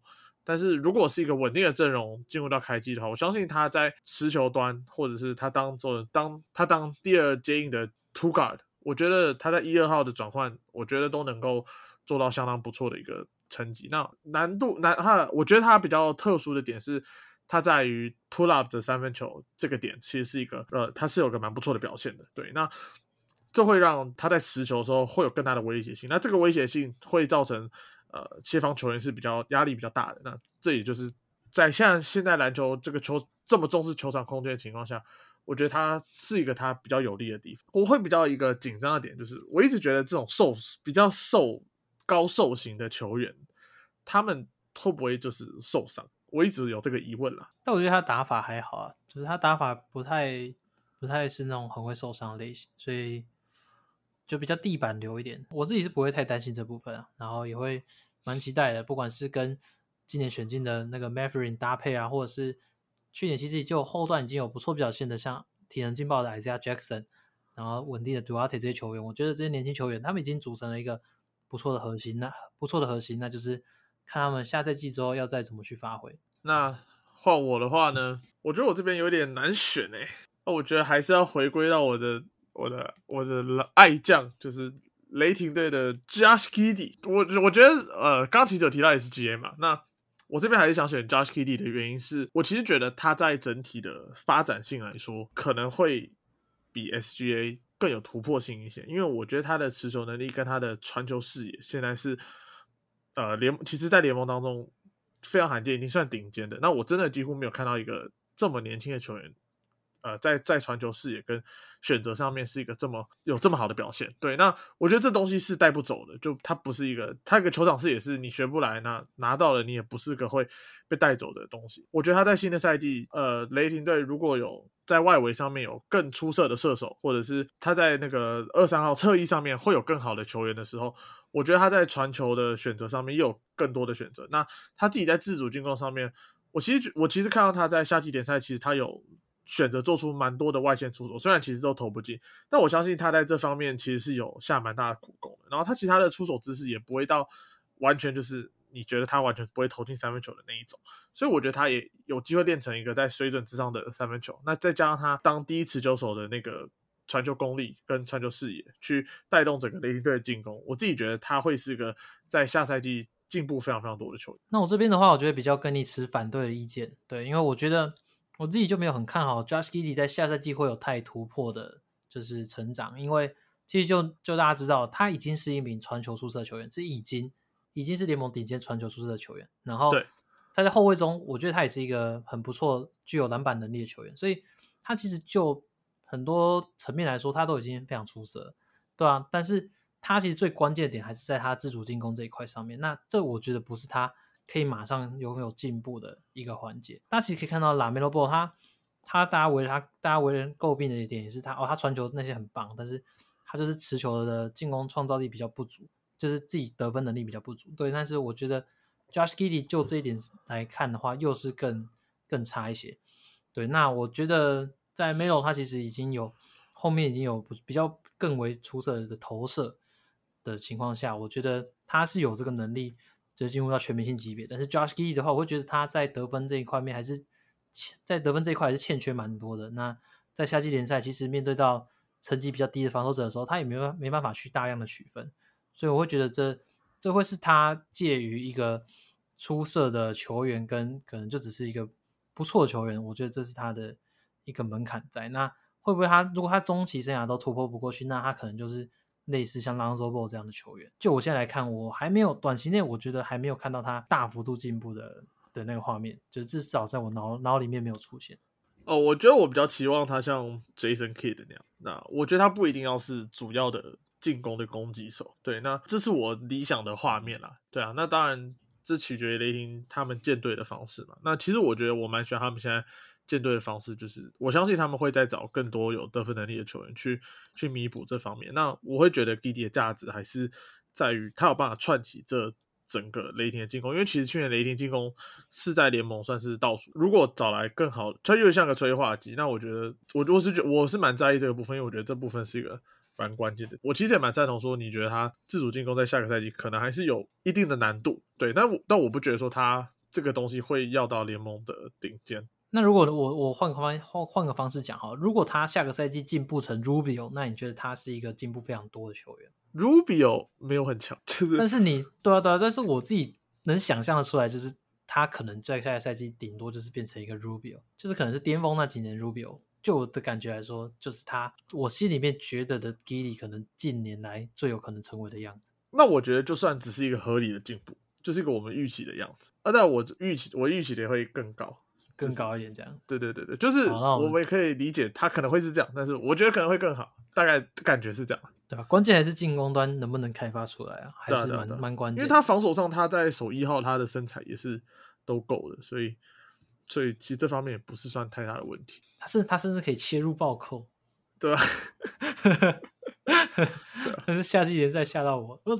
但是如果是一个稳定的阵容进入到开季的话，我相信他在持球端，或者是他当做当他当第二接应的 two guard，我觉得他在一二号的转换，我觉得都能够做到相当不错的一个成绩。那难度难，他我觉得他比较特殊的点是，他在于 pull up 的三分球这个点，其实是一个呃，他是有个蛮不错的表现的。对，那这会让他在持球的时候会有更大的威胁性。那这个威胁性会造成。呃，切方球员是比较压力比较大的，那这也就是在像现在篮球这个球这么重视球场空间的情况下，我觉得他是一个他比较有利的地方。我会比较一个紧张的点就是，我一直觉得这种瘦比较瘦高瘦型的球员，他们会不会就是受伤？我一直有这个疑问啦。但我觉得他打法还好啊，就是他打法不太不太是那种很会受伤类型，所以。就比较地板流一点，我自己是不会太担心这部分啊，然后也会蛮期待的，不管是跟今年选进的那个 m a v e r i n 搭配啊，或者是去年其实就后段已经有不错表现的，像体能劲爆的 Isaiah Jackson，然后稳定的 Duarte 这些球员，我觉得这些年轻球员他们已经组成了一个不错的核心，那不错的核心，那就是看他们下赛季之后要再怎么去发挥。那换我的话呢，我觉得我这边有点难选诶，那我觉得还是要回归到我的。我的我的爱将就是雷霆队的 Josh Giddy，我我觉得呃，刚其实有提到 SGA 嘛，那我这边还是想选 Josh k i d d y 的原因是我其实觉得他在整体的发展性来说，可能会比 SGA 更有突破性一些，因为我觉得他的持球能力跟他的传球视野现在是呃联，其实，在联盟当中非常罕见，已经算顶尖的。那我真的几乎没有看到一个这么年轻的球员。呃，在在传球视野跟选择上面是一个这么有这么好的表现，对，那我觉得这东西是带不走的，就它不是一个，它一个球场视野是你学不来，那拿到了你也不是个会被带走的东西。我觉得他在新的赛季，呃，雷霆队如果有在外围上面有更出色的射手，或者是他在那个二三号侧翼上面会有更好的球员的时候，我觉得他在传球的选择上面又有更多的选择。那他自己在自主进攻上面，我其实我其实看到他在夏季联赛，其实他有。选择做出蛮多的外线出手，虽然其实都投不进，但我相信他在这方面其实是有下蛮大的苦功的。然后他其他的出手姿势也不会到完全就是你觉得他完全不会投进三分球的那一种，所以我觉得他也有机会练成一个在水准之上的三分球。那再加上他当第一持球手的那个传球功力跟传球视野，去带动整个雷霆队的进攻，我自己觉得他会是个在下赛季进步非常非常多的球员。那我这边的话，我觉得比较跟你持反对的意见，对，因为我觉得。我自己就没有很看好 Josh Giddey 在下赛季会有太突破的，就是成长，因为其实就就大家知道，他已经是一名传球出色的球员，是已经已经是联盟顶尖传球出色的球员。然后他在后卫中，我觉得他也是一个很不错、具有篮板能力的球员，所以他其实就很多层面来说，他都已经非常出色，对啊。但是他其实最关键的点还是在他自主进攻这一块上面，那这我觉得不是他。可以马上拥有进步的一个环节。大家其实可以看到，拉梅罗波他他大家为他大家为人诟病的一点也是他哦，他传球那些很棒，但是他就是持球的进攻创造力比较不足，就是自己得分能力比较不足。对，但是我觉得 Josh Giddy 就这一点来看的话，又是更更差一些。对，那我觉得在 Melo 他其实已经有后面已经有比较更为出色的投射的情况下，我觉得他是有这个能力。就进入到全明星级别，但是 Josh g i d 的话，我会觉得他在得分这一块面还是在得分这一块还是欠缺蛮多的。那在夏季联赛，其实面对到成绩比较低的防守者的时候，他也没办没办法去大量的取分，所以我会觉得这这会是他介于一个出色的球员跟可能就只是一个不错的球员，我觉得这是他的一个门槛在。那会不会他如果他中期生涯都突破不过去，那他可能就是。类似像 Lonzo Ball 这样的球员，就我现在来看，我还没有短期内，我觉得还没有看到他大幅度进步的的那个画面，就至少在我脑脑里面没有出现。哦，我觉得我比较期望他像 Jason Kidd 那样，那我觉得他不一定要是主要的进攻的攻击手，对，那这是我理想的画面啦，对啊，那当然这取决于雷霆他们建队的方式嘛。那其实我觉得我蛮喜欢他们现在。舰队的方式就是，我相信他们会再找更多有得分能力的球员去去弥补这方面。那我会觉得 g i d y 的价值还是在于他有办法串起这整个雷霆的进攻，因为其实去年雷霆进攻是在联盟算是倒数。如果找来更好，它又像个催化剂，那我觉得我我是觉我是蛮在意这个部分，因为我觉得这部分是一个蛮关键的。我其实也蛮赞同说，你觉得他自主进攻在下个赛季可能还是有一定的难度，对，但我但我不觉得说他。这个东西会要到联盟的顶尖。那如果我我换个方换换个方式讲哈，如果他下个赛季进步成 Rubio，那你觉得他是一个进步非常多的球员？Rubio 没有很强，就是但是你对啊对啊，但是我自己能想象的出来，就是他可能在下个赛季顶多就是变成一个 Rubio，就是可能是巅峰那几年 Rubio。就我的感觉来说，就是他我心里面觉得的 Gilly 可能近年来最有可能成为的样子。那我觉得就算只是一个合理的进步，就是一个我们预期的样子。啊，但我预期我预期的会更高，更高一点这样。对对对对，就是我们也可以理解他可能会是这样，但是我觉得可能会更好，大概感觉是这样。对吧？关键还是进攻端能不能开发出来啊，还是蛮蛮关键。因为他防守上他在守一号他的身材也是都够的，所以所以其实这方面也不是算太大的问题，他甚他甚至可以切入暴扣，对吧、但是夏季联赛吓到我，我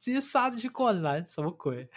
直接杀进去灌篮，什么鬼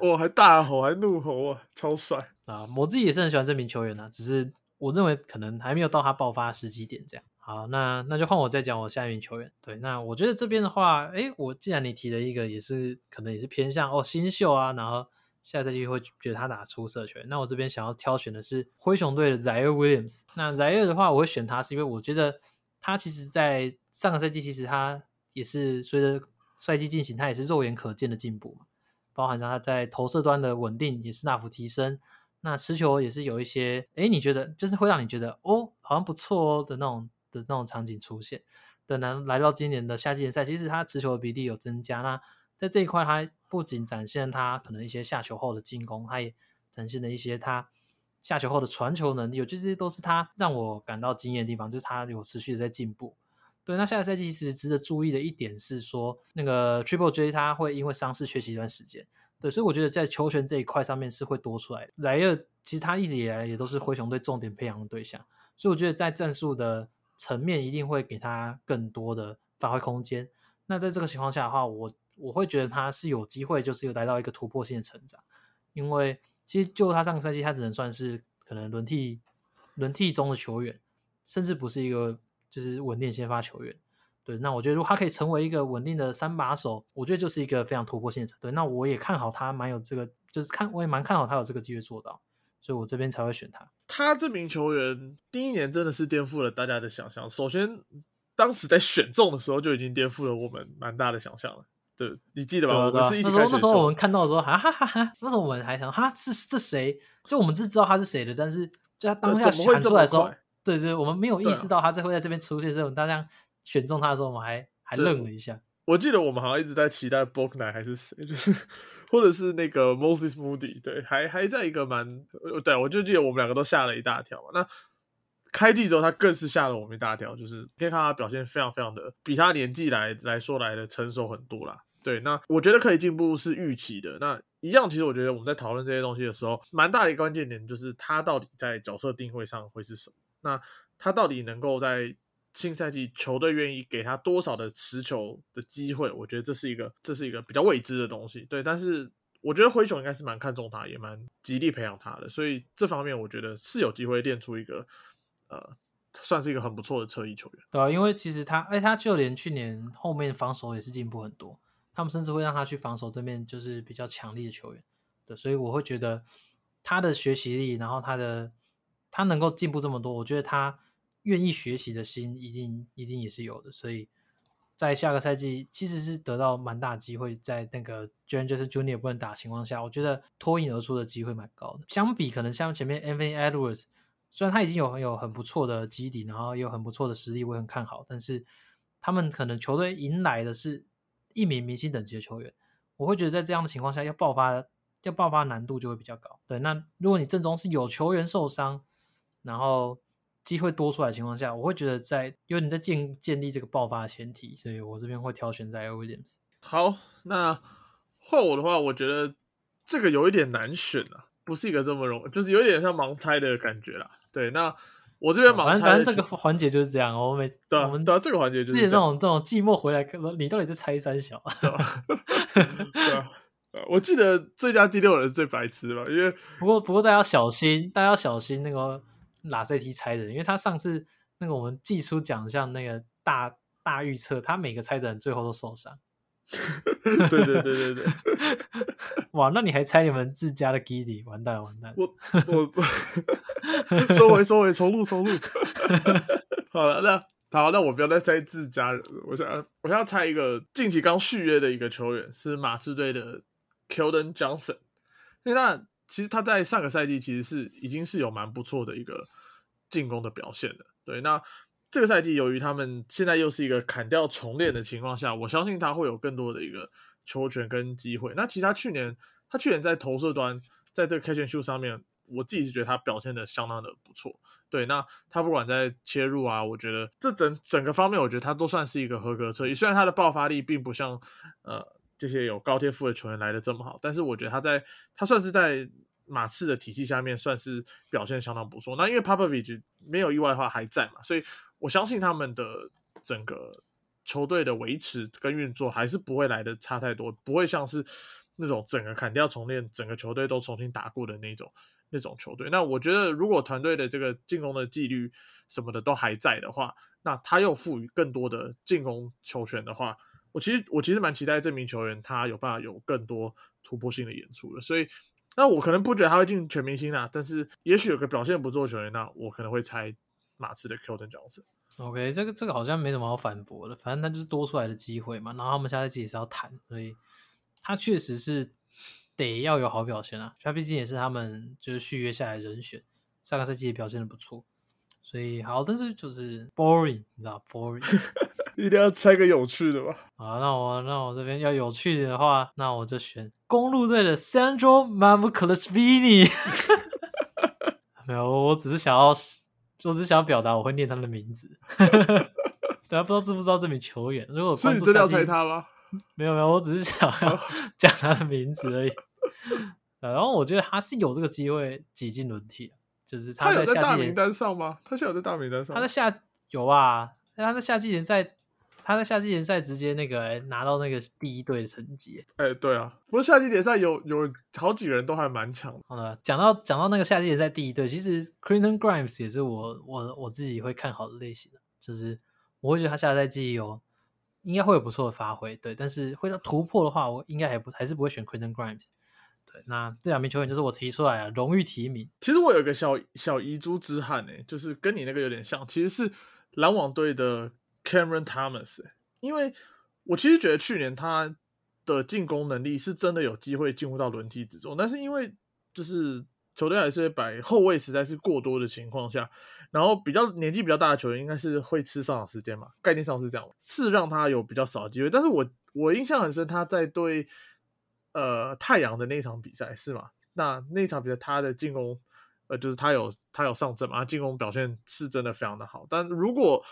我还大吼还怒吼啊，超帅！啊？我自己也是很喜欢这名球员啊，只是我认为可能还没有到他爆发时机点这样。好，那那就换我再讲我下一名球员。对，那我觉得这边的话，诶，我既然你提了一个，也是可能也是偏向哦新秀啊，然后下赛季会觉得他打出色球员。那我这边想要挑选的是灰熊队的 Zaire Williams。那 Zaire 的话，我会选他是因为我觉得他其实在上个赛季其实他也是随着赛季进行，他也是肉眼可见的进步嘛，包含上他在投射端的稳定也是大幅提升。那持球也是有一些，诶，你觉得就是会让你觉得哦，好像不错哦的那种的那种场景出现。等然来到今年的夏季联赛，其实他持球的比例有增加。那在这一块，他不仅展现他可能一些下球后的进攻，他也展现了一些他下球后的传球能力。我觉得这些都是他让我感到惊艳的地方，就是他有持续的在进步。对，那下个赛季其实值得注意的一点是说，那个 Triple J 他会因为伤势缺席一段时间。对，所以我觉得在球权这一块上面是会多出来的。莱尔其实他一直以来也都是灰熊队重点培养的对象，所以我觉得在战术的层面一定会给他更多的发挥空间。那在这个情况下的话，我我会觉得他是有机会，就是有来到一个突破性的成长。因为其实就他上个赛季，他只能算是可能轮替轮替中的球员，甚至不是一个就是稳定先发球员。对，那我觉得如果他可以成为一个稳定的三把手，我觉得就是一个非常突破性的成。对，那我也看好他蛮有这个，就是看我也蛮看好他有这个机会做到，所以我这边才会选他。他这名球员第一年真的是颠覆了大家的想象。首先，当时在选中的时候就已经颠覆了我们蛮大的想象了。对，你记得吧？对啊对啊我们是一起那时候那时候我们看到的时候，哈哈哈哈，那时候我们还想哈是这谁？就我们是知道他是谁的，但是就他当下怎么会这么喊出来的时候快，对对，我们没有意识到他这会在这边出现，所以我们大家选中他的时候，我们还还对愣了一下。我记得我们好像一直在期待 b o k n a 还是谁，就是或者是那个 Moses Moody，对，还还在一个蛮，呃对我就记得我们两个都吓了一大跳嘛。那开季之后，他更是吓了我们一大跳，就是可以看他表现非常非常的比他年纪来来说来的成熟很多啦。对，那我觉得可以进步是预期的。那一样，其实我觉得我们在讨论这些东西的时候，蛮大的一个关键点就是他到底在角色定位上会是什么。那他到底能够在新赛季球队愿意给他多少的持球的机会？我觉得这是一个这是一个比较未知的东西。对，但是我觉得灰熊应该是蛮看重他，也蛮极力培养他的，所以这方面我觉得是有机会练出一个呃，算是一个很不错的侧翼球员。对啊，因为其实他，哎，他就连去年后面防守也是进步很多，他们甚至会让他去防守对面就是比较强力的球员。对，所以我会觉得他的学习力，然后他的他能够进步这么多，我觉得他愿意学习的心一定一定也是有的。所以在下个赛季其实是得到蛮大机会，在那个 Jenius Junior 不能打的情况下，我觉得脱颖而出的机会蛮高的。相比可能像前面 a n t n Edwards，。虽然他已经有很有很不错的基底，然后也有很不错的实力，我很看好，但是他们可能球队迎来的是一名明星等级的球员，我会觉得在这样的情况下，要爆发要爆发难度就会比较高。对，那如果你阵中是有球员受伤，然后机会多出来的情况下，我会觉得在因为你在建建立这个爆发的前提，所以我这边会挑选在 Williams。好，那换我的话，我觉得这个有一点难选啊，不是一个这么容，就是有点像盲猜的感觉啦。对，那我这边盲猜的反正这个环节就是这样，我每 对啊我们对啊，这个环节就之前是这样那种这种寂寞回来，你到底在猜三小？对吧？对啊，呃我记得最佳第六人是最白痴的吧？因为不过不过大家要小心，大家要小心那个拉塞提猜的人，因为他上次那个我们季初奖项那个大大预测，他每个猜的人最后都受伤。对对对对对，哇，那你还猜你们自家的 Giddy？完蛋完蛋！我我 收回收回，重录重录。好了，那好，那我不要再猜自家人了，我想我想要猜一个近期刚续约的一个球员，是马刺队的 Keldon Johnson。那其实他在上个赛季其实是已经是有蛮不错的一个进攻的表现的。对，那这个赛季由于他们现在又是一个砍掉重练的情况下，我相信他会有更多的一个球权跟机会。那其实他去年他去年在投射端，在这个 catch and shoot 上面，我自己是觉得他表现的相当的不错。对，那他不管在切入啊，我觉得这整整个方面，我觉得他都算是一个合格车衣。虽然他的爆发力并不像呃这些有高天赋的球员来的这么好，但是我觉得他在他算是在马刺的体系下面算是表现相当不错。那因为 Popovich 没有意外的话还在嘛，所以我相信他们的整个球队的维持跟运作还是不会来的差太多，不会像是那种整个砍掉重练，整个球队都重新打过的那种。那种球队，那我觉得如果团队的这个进攻的纪律什么的都还在的话，那他又赋予更多的进攻球权的话，我其实我其实蛮期待这名球员他有办法有更多突破性的演出的。所以，那我可能不觉得他会进全明星啊，但是也许有个表现不错的球员，那我可能会猜马刺的 Q 登角色。OK，这个这个好像没什么好反驳的，反正他就是多出来的机会嘛。然后他们下赛季也是要谈，所以他确实是。得要有好表现啊！他毕竟也是他们就是续约下来人选，上个赛季也表现的不错，所以好，但是就是 boring，你知道 boring，一定要猜个有趣的吧？啊，那我那我这边要有趣的话，那我就选公路队的 Sandro Mamukelashvili。没有，我只是想要，我只是想要表达我会念他的名字。大家不知道知不知道这名球员？如果关注要猜他吗？没有没有，我只是想要讲他的名字而已。然后我觉得他是有这个机会挤进轮替，就是他有在大名单上吗？他现在有在大名单上？他在夏有啊，他在夏季联赛，他在夏季联赛直接那个拿到那个第一队的成绩。哎，对啊，不过夏季联赛有有好几个人都还蛮强。好了，讲到讲到那个夏季联赛第一队，其实 c r i n t o n Grimes 也是我我我自己会看好的类型的，就是我会觉得他下赛季有。应该会有不错的发挥，对，但是会到突破的话，我应该还不还是不会选 Quentin Grimes。对，那这两名球员就是我提出来啊，荣誉提名。其实我有个小小遗珠之憾呢，就是跟你那个有点像，其实是篮网队的 Cameron Thomas。因为我其实觉得去年他的进攻能力是真的有机会进入到轮替之中，但是因为就是球队还是摆后卫实在是过多的情况下。然后比较年纪比较大的球员应该是会吃上场时间嘛，概念上是这样，是让他有比较少的机会。但是我我印象很深，他在对呃太阳的那场比赛是吗？那那场比赛他的进攻呃就是他有他有上阵嘛，他进攻表现是真的非常的好。但如果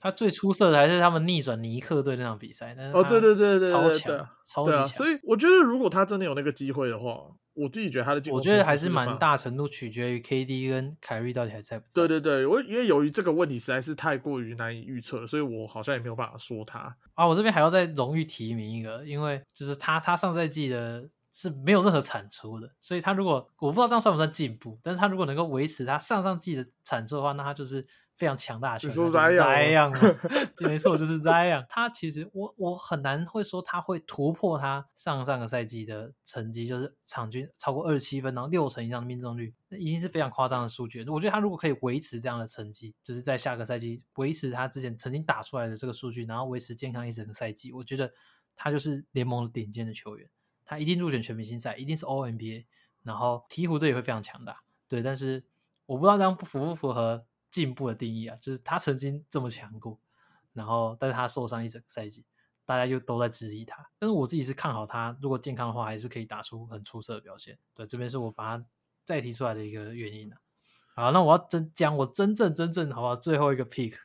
他最出色的还是他们逆转尼克队那场比赛，但是哦对对对对，超强，超级强。所以我觉得如果他真的有那个机会的话。我自己觉得他的进攻，我觉得还是蛮大程度取决于 KD 跟凯瑞到底还在不在。对对对，我因为由于这个问题实在是太过于难以预测，所以我好像也没有办法说他啊。我这边还要再荣誉提名一个，因为就是他他上赛季的是没有任何产出的，所以他如果我不知道这样算不算进步，但是他如果能够维持他上上季的产出的话，那他就是。非常强大的选手，Zion，没错，就是 Zion。他其实我我很难会说他会突破他上上个赛季的成绩，就是场均超过二十七分，然后六成以上的命中率，那已经是非常夸张的数据。我觉得他如果可以维持这样的成绩，就是在下个赛季维持他之前曾经打出来的这个数据，然后维持健康一整个赛季，我觉得他就是联盟的顶尖的球员。他一定入选全明星赛，一定是 NBA，然后鹈鹕队也会非常强大。对，但是我不知道这样符不符合。进步的定义啊，就是他曾经这么强过，然后但是他受伤一整个赛季，大家又都在质疑他。但是我自己是看好他，如果健康的话，还是可以打出很出色的表现。对，这边是我把他再提出来的一个原因啊。好，那我要真讲我真正真正好不好？最后一个 pick，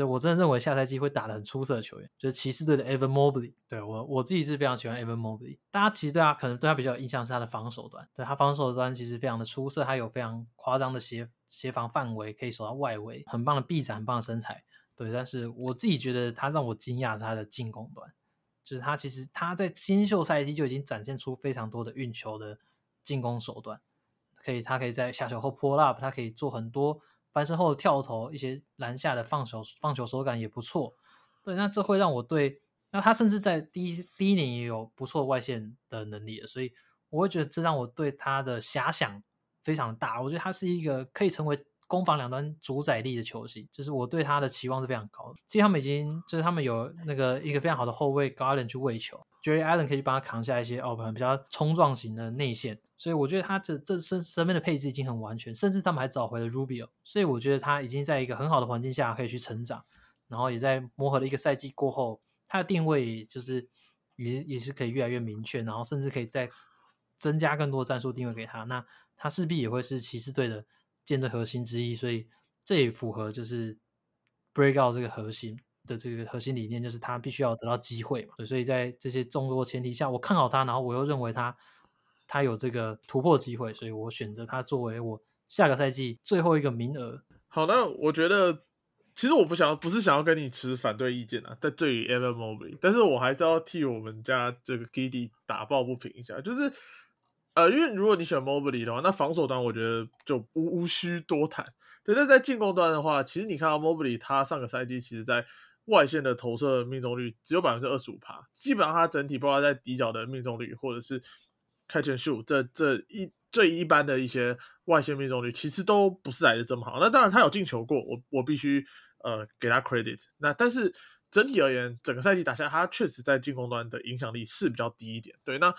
就我真的认为下赛季会打的很出色的球员，就是骑士队的 Evan Mobley。对我我自己是非常喜欢 Evan Mobley。大家其实对他可能对他比较有印象是他的防守端，对他防守端其实非常的出色，他有非常夸张的协。协防范围可以守到外围，很棒的臂展，很棒的身材，对。但是我自己觉得他让我惊讶是他的进攻端，就是他其实他在新秀赛季就已经展现出非常多的运球的进攻手段，可以他可以在下球后 pull up，他可以做很多翻身后跳投，一些篮下的放球放球手感也不错。对，那这会让我对那他甚至在第一第一年也有不错外线的能力，所以我会觉得这让我对他的遐想非常大。我觉得他是一个可以成为攻防两端主宰力的球星，就是我对他的期望是非常高的。其实他们已经就是他们有那个一个非常好的后卫 Garden 去喂球，Jerry Allen 可以帮他扛下一些哦比较冲撞型的内线，所以我觉得他这这身身边的配置已经很完全，甚至他们还找回了 Rubio，所以我觉得他已经在一个很好的环境下可以去成长，然后也在磨合了一个赛季过后。他的定位就是也也是可以越来越明确，然后甚至可以再增加更多战术定位给他。那他势必也会是骑士队的建的核心之一，所以这也符合就是 Breakout 这个核心的这个核心理念，就是他必须要得到机会嘛。所以在这些众多前提下，我看好他，然后我又认为他他有这个突破机会，所以我选择他作为我下个赛季最后一个名额。好，那我觉得。其实我不想，不是想要跟你持反对意见啊。但对于 Evan Mobley，但是我还是要替我们家这个 Giddy 打抱不平一下。就是，呃，因为如果你选 Mobley 的话，那防守端我觉得就无无需多谈。对，但在进攻端的话，其实你看到 Mobley 他上个赛季其实在外线的投射命中率只有百分之二十五趴，基本上他整体包括在底角的命中率或者是 Catch and Shoot 这这一最一般的一些外线命中率，其实都不是来的这么好。那当然他有进球过，我我必须。呃，给他 credit。那但是整体而言，整个赛季打下来，他确实在进攻端的影响力是比较低一点。对，那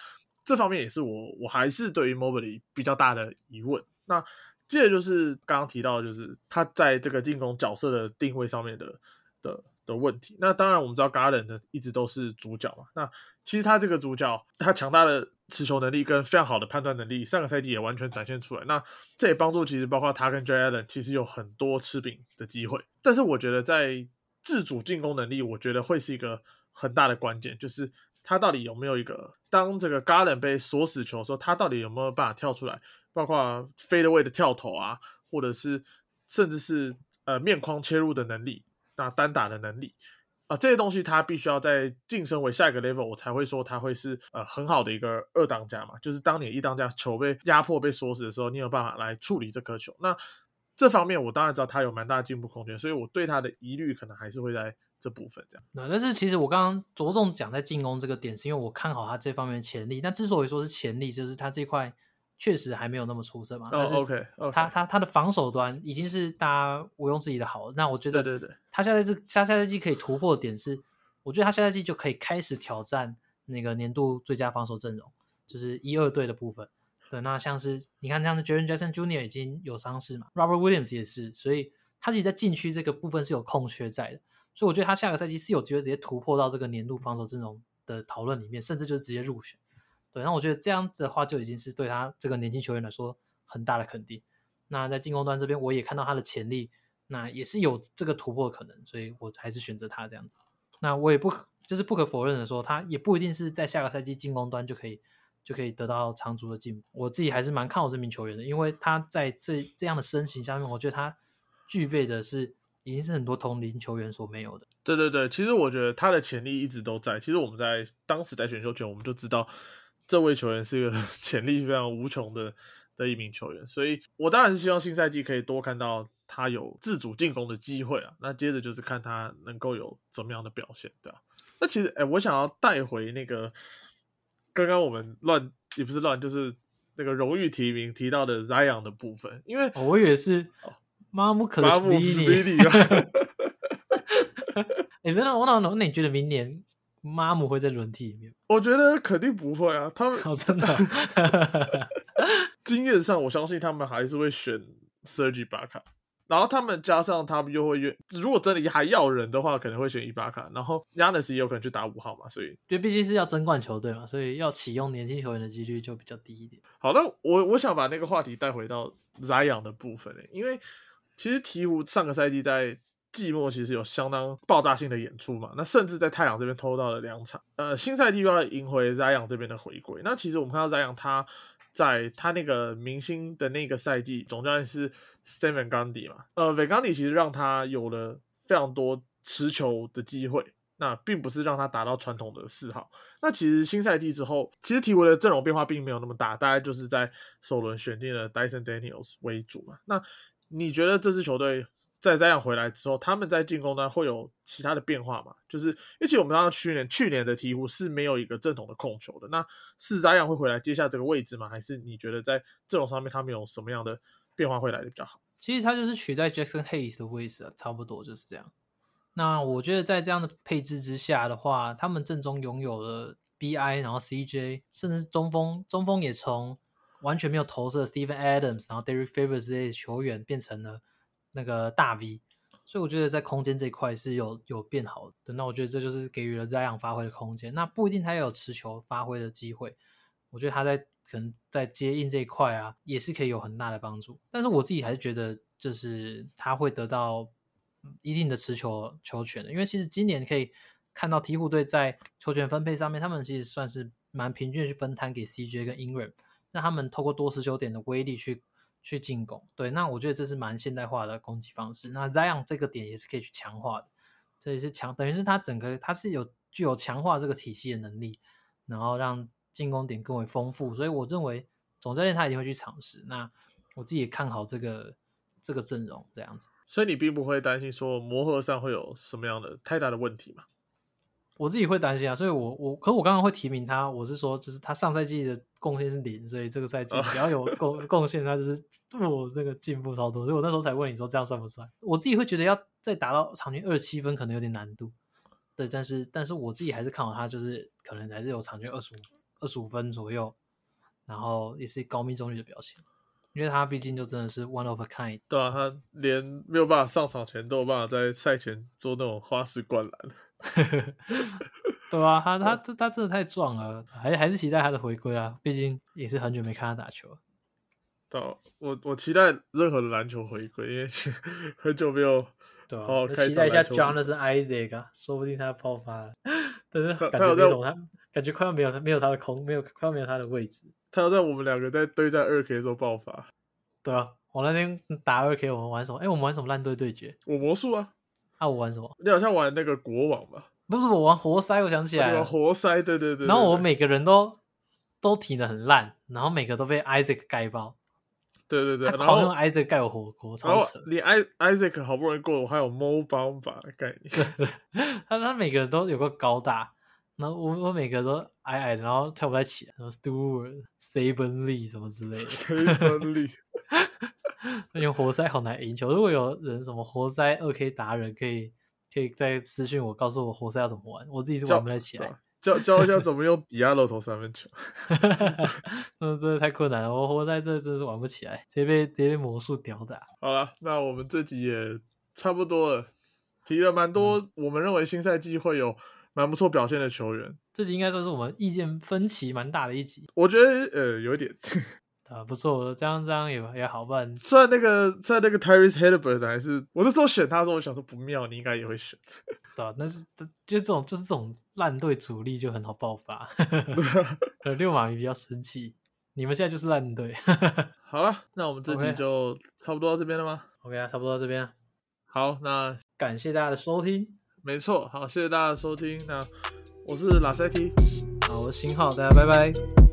这方面也是我我还是对于 Mobley 比较大的疑问。那接着就是刚刚提到，就是他在这个进攻角色的定位上面的的的问题。那当然我们知道 Garden 的一直都是主角嘛。那其实他这个主角，他强大的持球能力跟非常好的判断能力，上个赛季也完全展现出来。那这也帮助其实包括他跟 J Allen 其实有很多吃饼的机会。但是我觉得在自主进攻能力，我觉得会是一个很大的关键，就是他到底有没有一个当这个 Garland 被锁死球的时候，他到底有没有办法跳出来，包括飞的位的跳投啊，或者是甚至是呃面框切入的能力，那单打的能力。啊，这些东西他必须要在晋升为下一个 level，我才会说他会是呃很好的一个二当家嘛。就是当你一当家球被压迫、被锁死的时候，你有办法来处理这颗球。那这方面我当然知道他有蛮大的进步空间，所以我对他的疑虑可能还是会在这部分这样。那但是其实我刚刚着重讲在进攻这个点，是因为我看好他这方面的潜力。那之所以说是潜力，就是他这块。确实还没有那么出色嘛，但是 OK，他他他的防守端已经是大家毋庸置疑的好。那我觉得，对对对，他下赛季下下赛季可以突破点是，我觉得他下赛季就可以开始挑战那个年度最佳防守阵容，就是一二队的部分。对，那像是你看，像是 Jaren Jackson Jr. 已经有伤势嘛，Robert Williams 也是，所以他自己在禁区这个部分是有空缺在的。所以我觉得他下个赛季是有机会直接突破到这个年度防守阵容的讨论里面，甚至就是直接入选。对，那我觉得这样子的话，就已经是对他这个年轻球员来说很大的肯定。那在进攻端这边，我也看到他的潜力，那也是有这个突破可能，所以我还是选择他这样子。那我也不就是不可否认的说，他也不一定是在下个赛季进攻端就可以就可以得到长足的进步。我自己还是蛮看好这名球员的，因为他在这这样的身形下面，我觉得他具备的是已经是很多同龄球员所没有的。对对对，其实我觉得他的潜力一直都在。其实我们在当时在选秀前，我们就知道。这位球员是一个 潜力非常无穷的的一名球员，所以我当然是希望新赛季可以多看到他有自主进攻的机会啊。那接着就是看他能够有怎么样的表现，对吧？那其实，哎，我想要带回那个刚刚我们乱也不是乱，就是那个荣誉提名提到的 Zion 的部分，因为我以为是马姆克斯比利。哎，那我脑 那你觉得明年？马姆会在轮替里面？我觉得肯定不会啊！他们真的，经验上我相信他们还是会选 Serge 巴卡，然后他们加上他们又会愿，如果真的还要人的话，可能会选伊巴卡，然后 Yanis 也有可能去打五号嘛，所以对，毕竟是要争冠球队嘛，所以要启用年轻球员的几率就比较低一点。好，那我我想把那个话题带回到 Zion 的部分因为其实鹈鹕上个赛季在。季末其实有相当爆炸性的演出嘛，那甚至在太阳这边偷到了两场。呃，新赛季又要赢回 Zion 这边的回归。那其实我们看到 Zion 他在他那个明星的那个赛季，总教练是 Steven Gandy 嘛。呃，v e Gandy 其实让他有了非常多持球的机会，那并不是让他达到传统的四号。那其实新赛季之后，其实鹈鹕的阵容变化并没有那么大，大概就是在首轮选定了 Dyson Daniels 为主嘛。那你觉得这支球队？在这样回来之后，他们在进攻端会有其他的变化吗？就是因为其我们知道去年去年的鹈鹕是没有一个正统的控球的，那是这样会回来接下这个位置吗？还是你觉得在这种上面他们有什么样的变化会来的比较好？其实他就是取代 Jackson Hayes 的位置啊，差不多就是这样。那我觉得在这样的配置之下的话，他们正中拥有了 BI，然后 CJ，甚至中锋，中锋也从完全没有投射 Steven Adams，然后 Derek Favors 这些球员变成了那个大 V，所以我觉得在空间这一块是有有变好的。那我觉得这就是给予了这样发挥的空间。那不一定他有持球发挥的机会，我觉得他在可能在接应这一块啊，也是可以有很大的帮助。但是我自己还是觉得，就是他会得到。一定的持球球权的，因为其实今年可以看到鹈鹕队在球权分配上面，他们其实算是蛮平均去分摊给 CJ 跟 Ingram，让他们透过多持球点的威力去去进攻。对，那我觉得这是蛮现代化的攻击方式。那 Zion 这个点也是可以去强化的，这也是强，等于是他整个他是有具有强化这个体系的能力，然后让进攻点更为丰富。所以我认为总教练他一定会去尝试。那我自己也看好这个这个阵容这样子。所以你并不会担心说磨合上会有什么样的太大的问题吗？我自己会担心啊，所以我我可我刚刚会提名他，我是说就是他上赛季的贡献是零，所以这个赛季只要有 贡贡献，他就是我那个进步超多，所以我那时候才问你说这样算不算？我自己会觉得要再达到场均二十七分可能有点难度，对，但是但是我自己还是看好他，就是可能还是有场均二十五二十五分左右，然后也是高命中率的表现。因为他毕竟就真的是 one of a kind，对啊，他连没有办法上场前都有办法在赛前做那种花式灌篮，对啊，他他他真的太壮了，还还是期待他的回归啊！毕竟也是很久没看他打球。对，我我期待任何的篮球回归，因为 很久没有对啊，期待一下 Jonathan Isaac，说不定他爆发了，但是感觉那种他感觉快要没有他没有他的空，没有快要没有他的位置。他要在我们两个在对战二 K 的时候爆发，对啊，我那天打二 K，我们玩什么？哎，我们玩什么烂队对决？我魔术啊，啊，我玩什么？你好像玩那个国王吧？不是，我玩活塞，我想起来了，活塞，对对对。然后我每个人都都踢的很烂，然后每个都被 Isaac 盖爆，对对对，然后用 Isaac 盖我火锅，超扯。你 I Isaac 好不容易过了，我还有 Mo 帮法的概念，他他每个人都有个高大。然后我我每个都矮矮的，然后跳不太起来，什么 Stewart、Saben Lee 什么之类的。Saben Lee，因为活塞好难赢球。如果有人什么活塞二 K 达人，可以可以再私信我，告诉我活塞要怎么玩。我自己是玩不太起来。教教一下怎么用底下漏投三分球。嗯，真的太困难了，我活塞这真是玩不起来，直接被直接被魔术吊打。好了，那我们这集也差不多了，提了蛮多，我们认为新赛季会有。蛮不错表现的球员，这集应该算是我们意见分歧蛮大的一集。我觉得呃有一点啊不错，这样这样也也好办。虽然那个在那个 Tyrese Halliburton 还是我那时候选他的时候，我想说不妙，你应该也会选。对啊，但是就这种就是这种烂队主力就很好爆发。六马鱼比较生气，你们现在就是烂队。好了，那我们这集就差不多到这边了吗？OK 啊，差不多到这边。好，那感谢大家的收听。没错，好，谢谢大家的收听。那我是拉塞提，好，我是新浩，大家拜拜。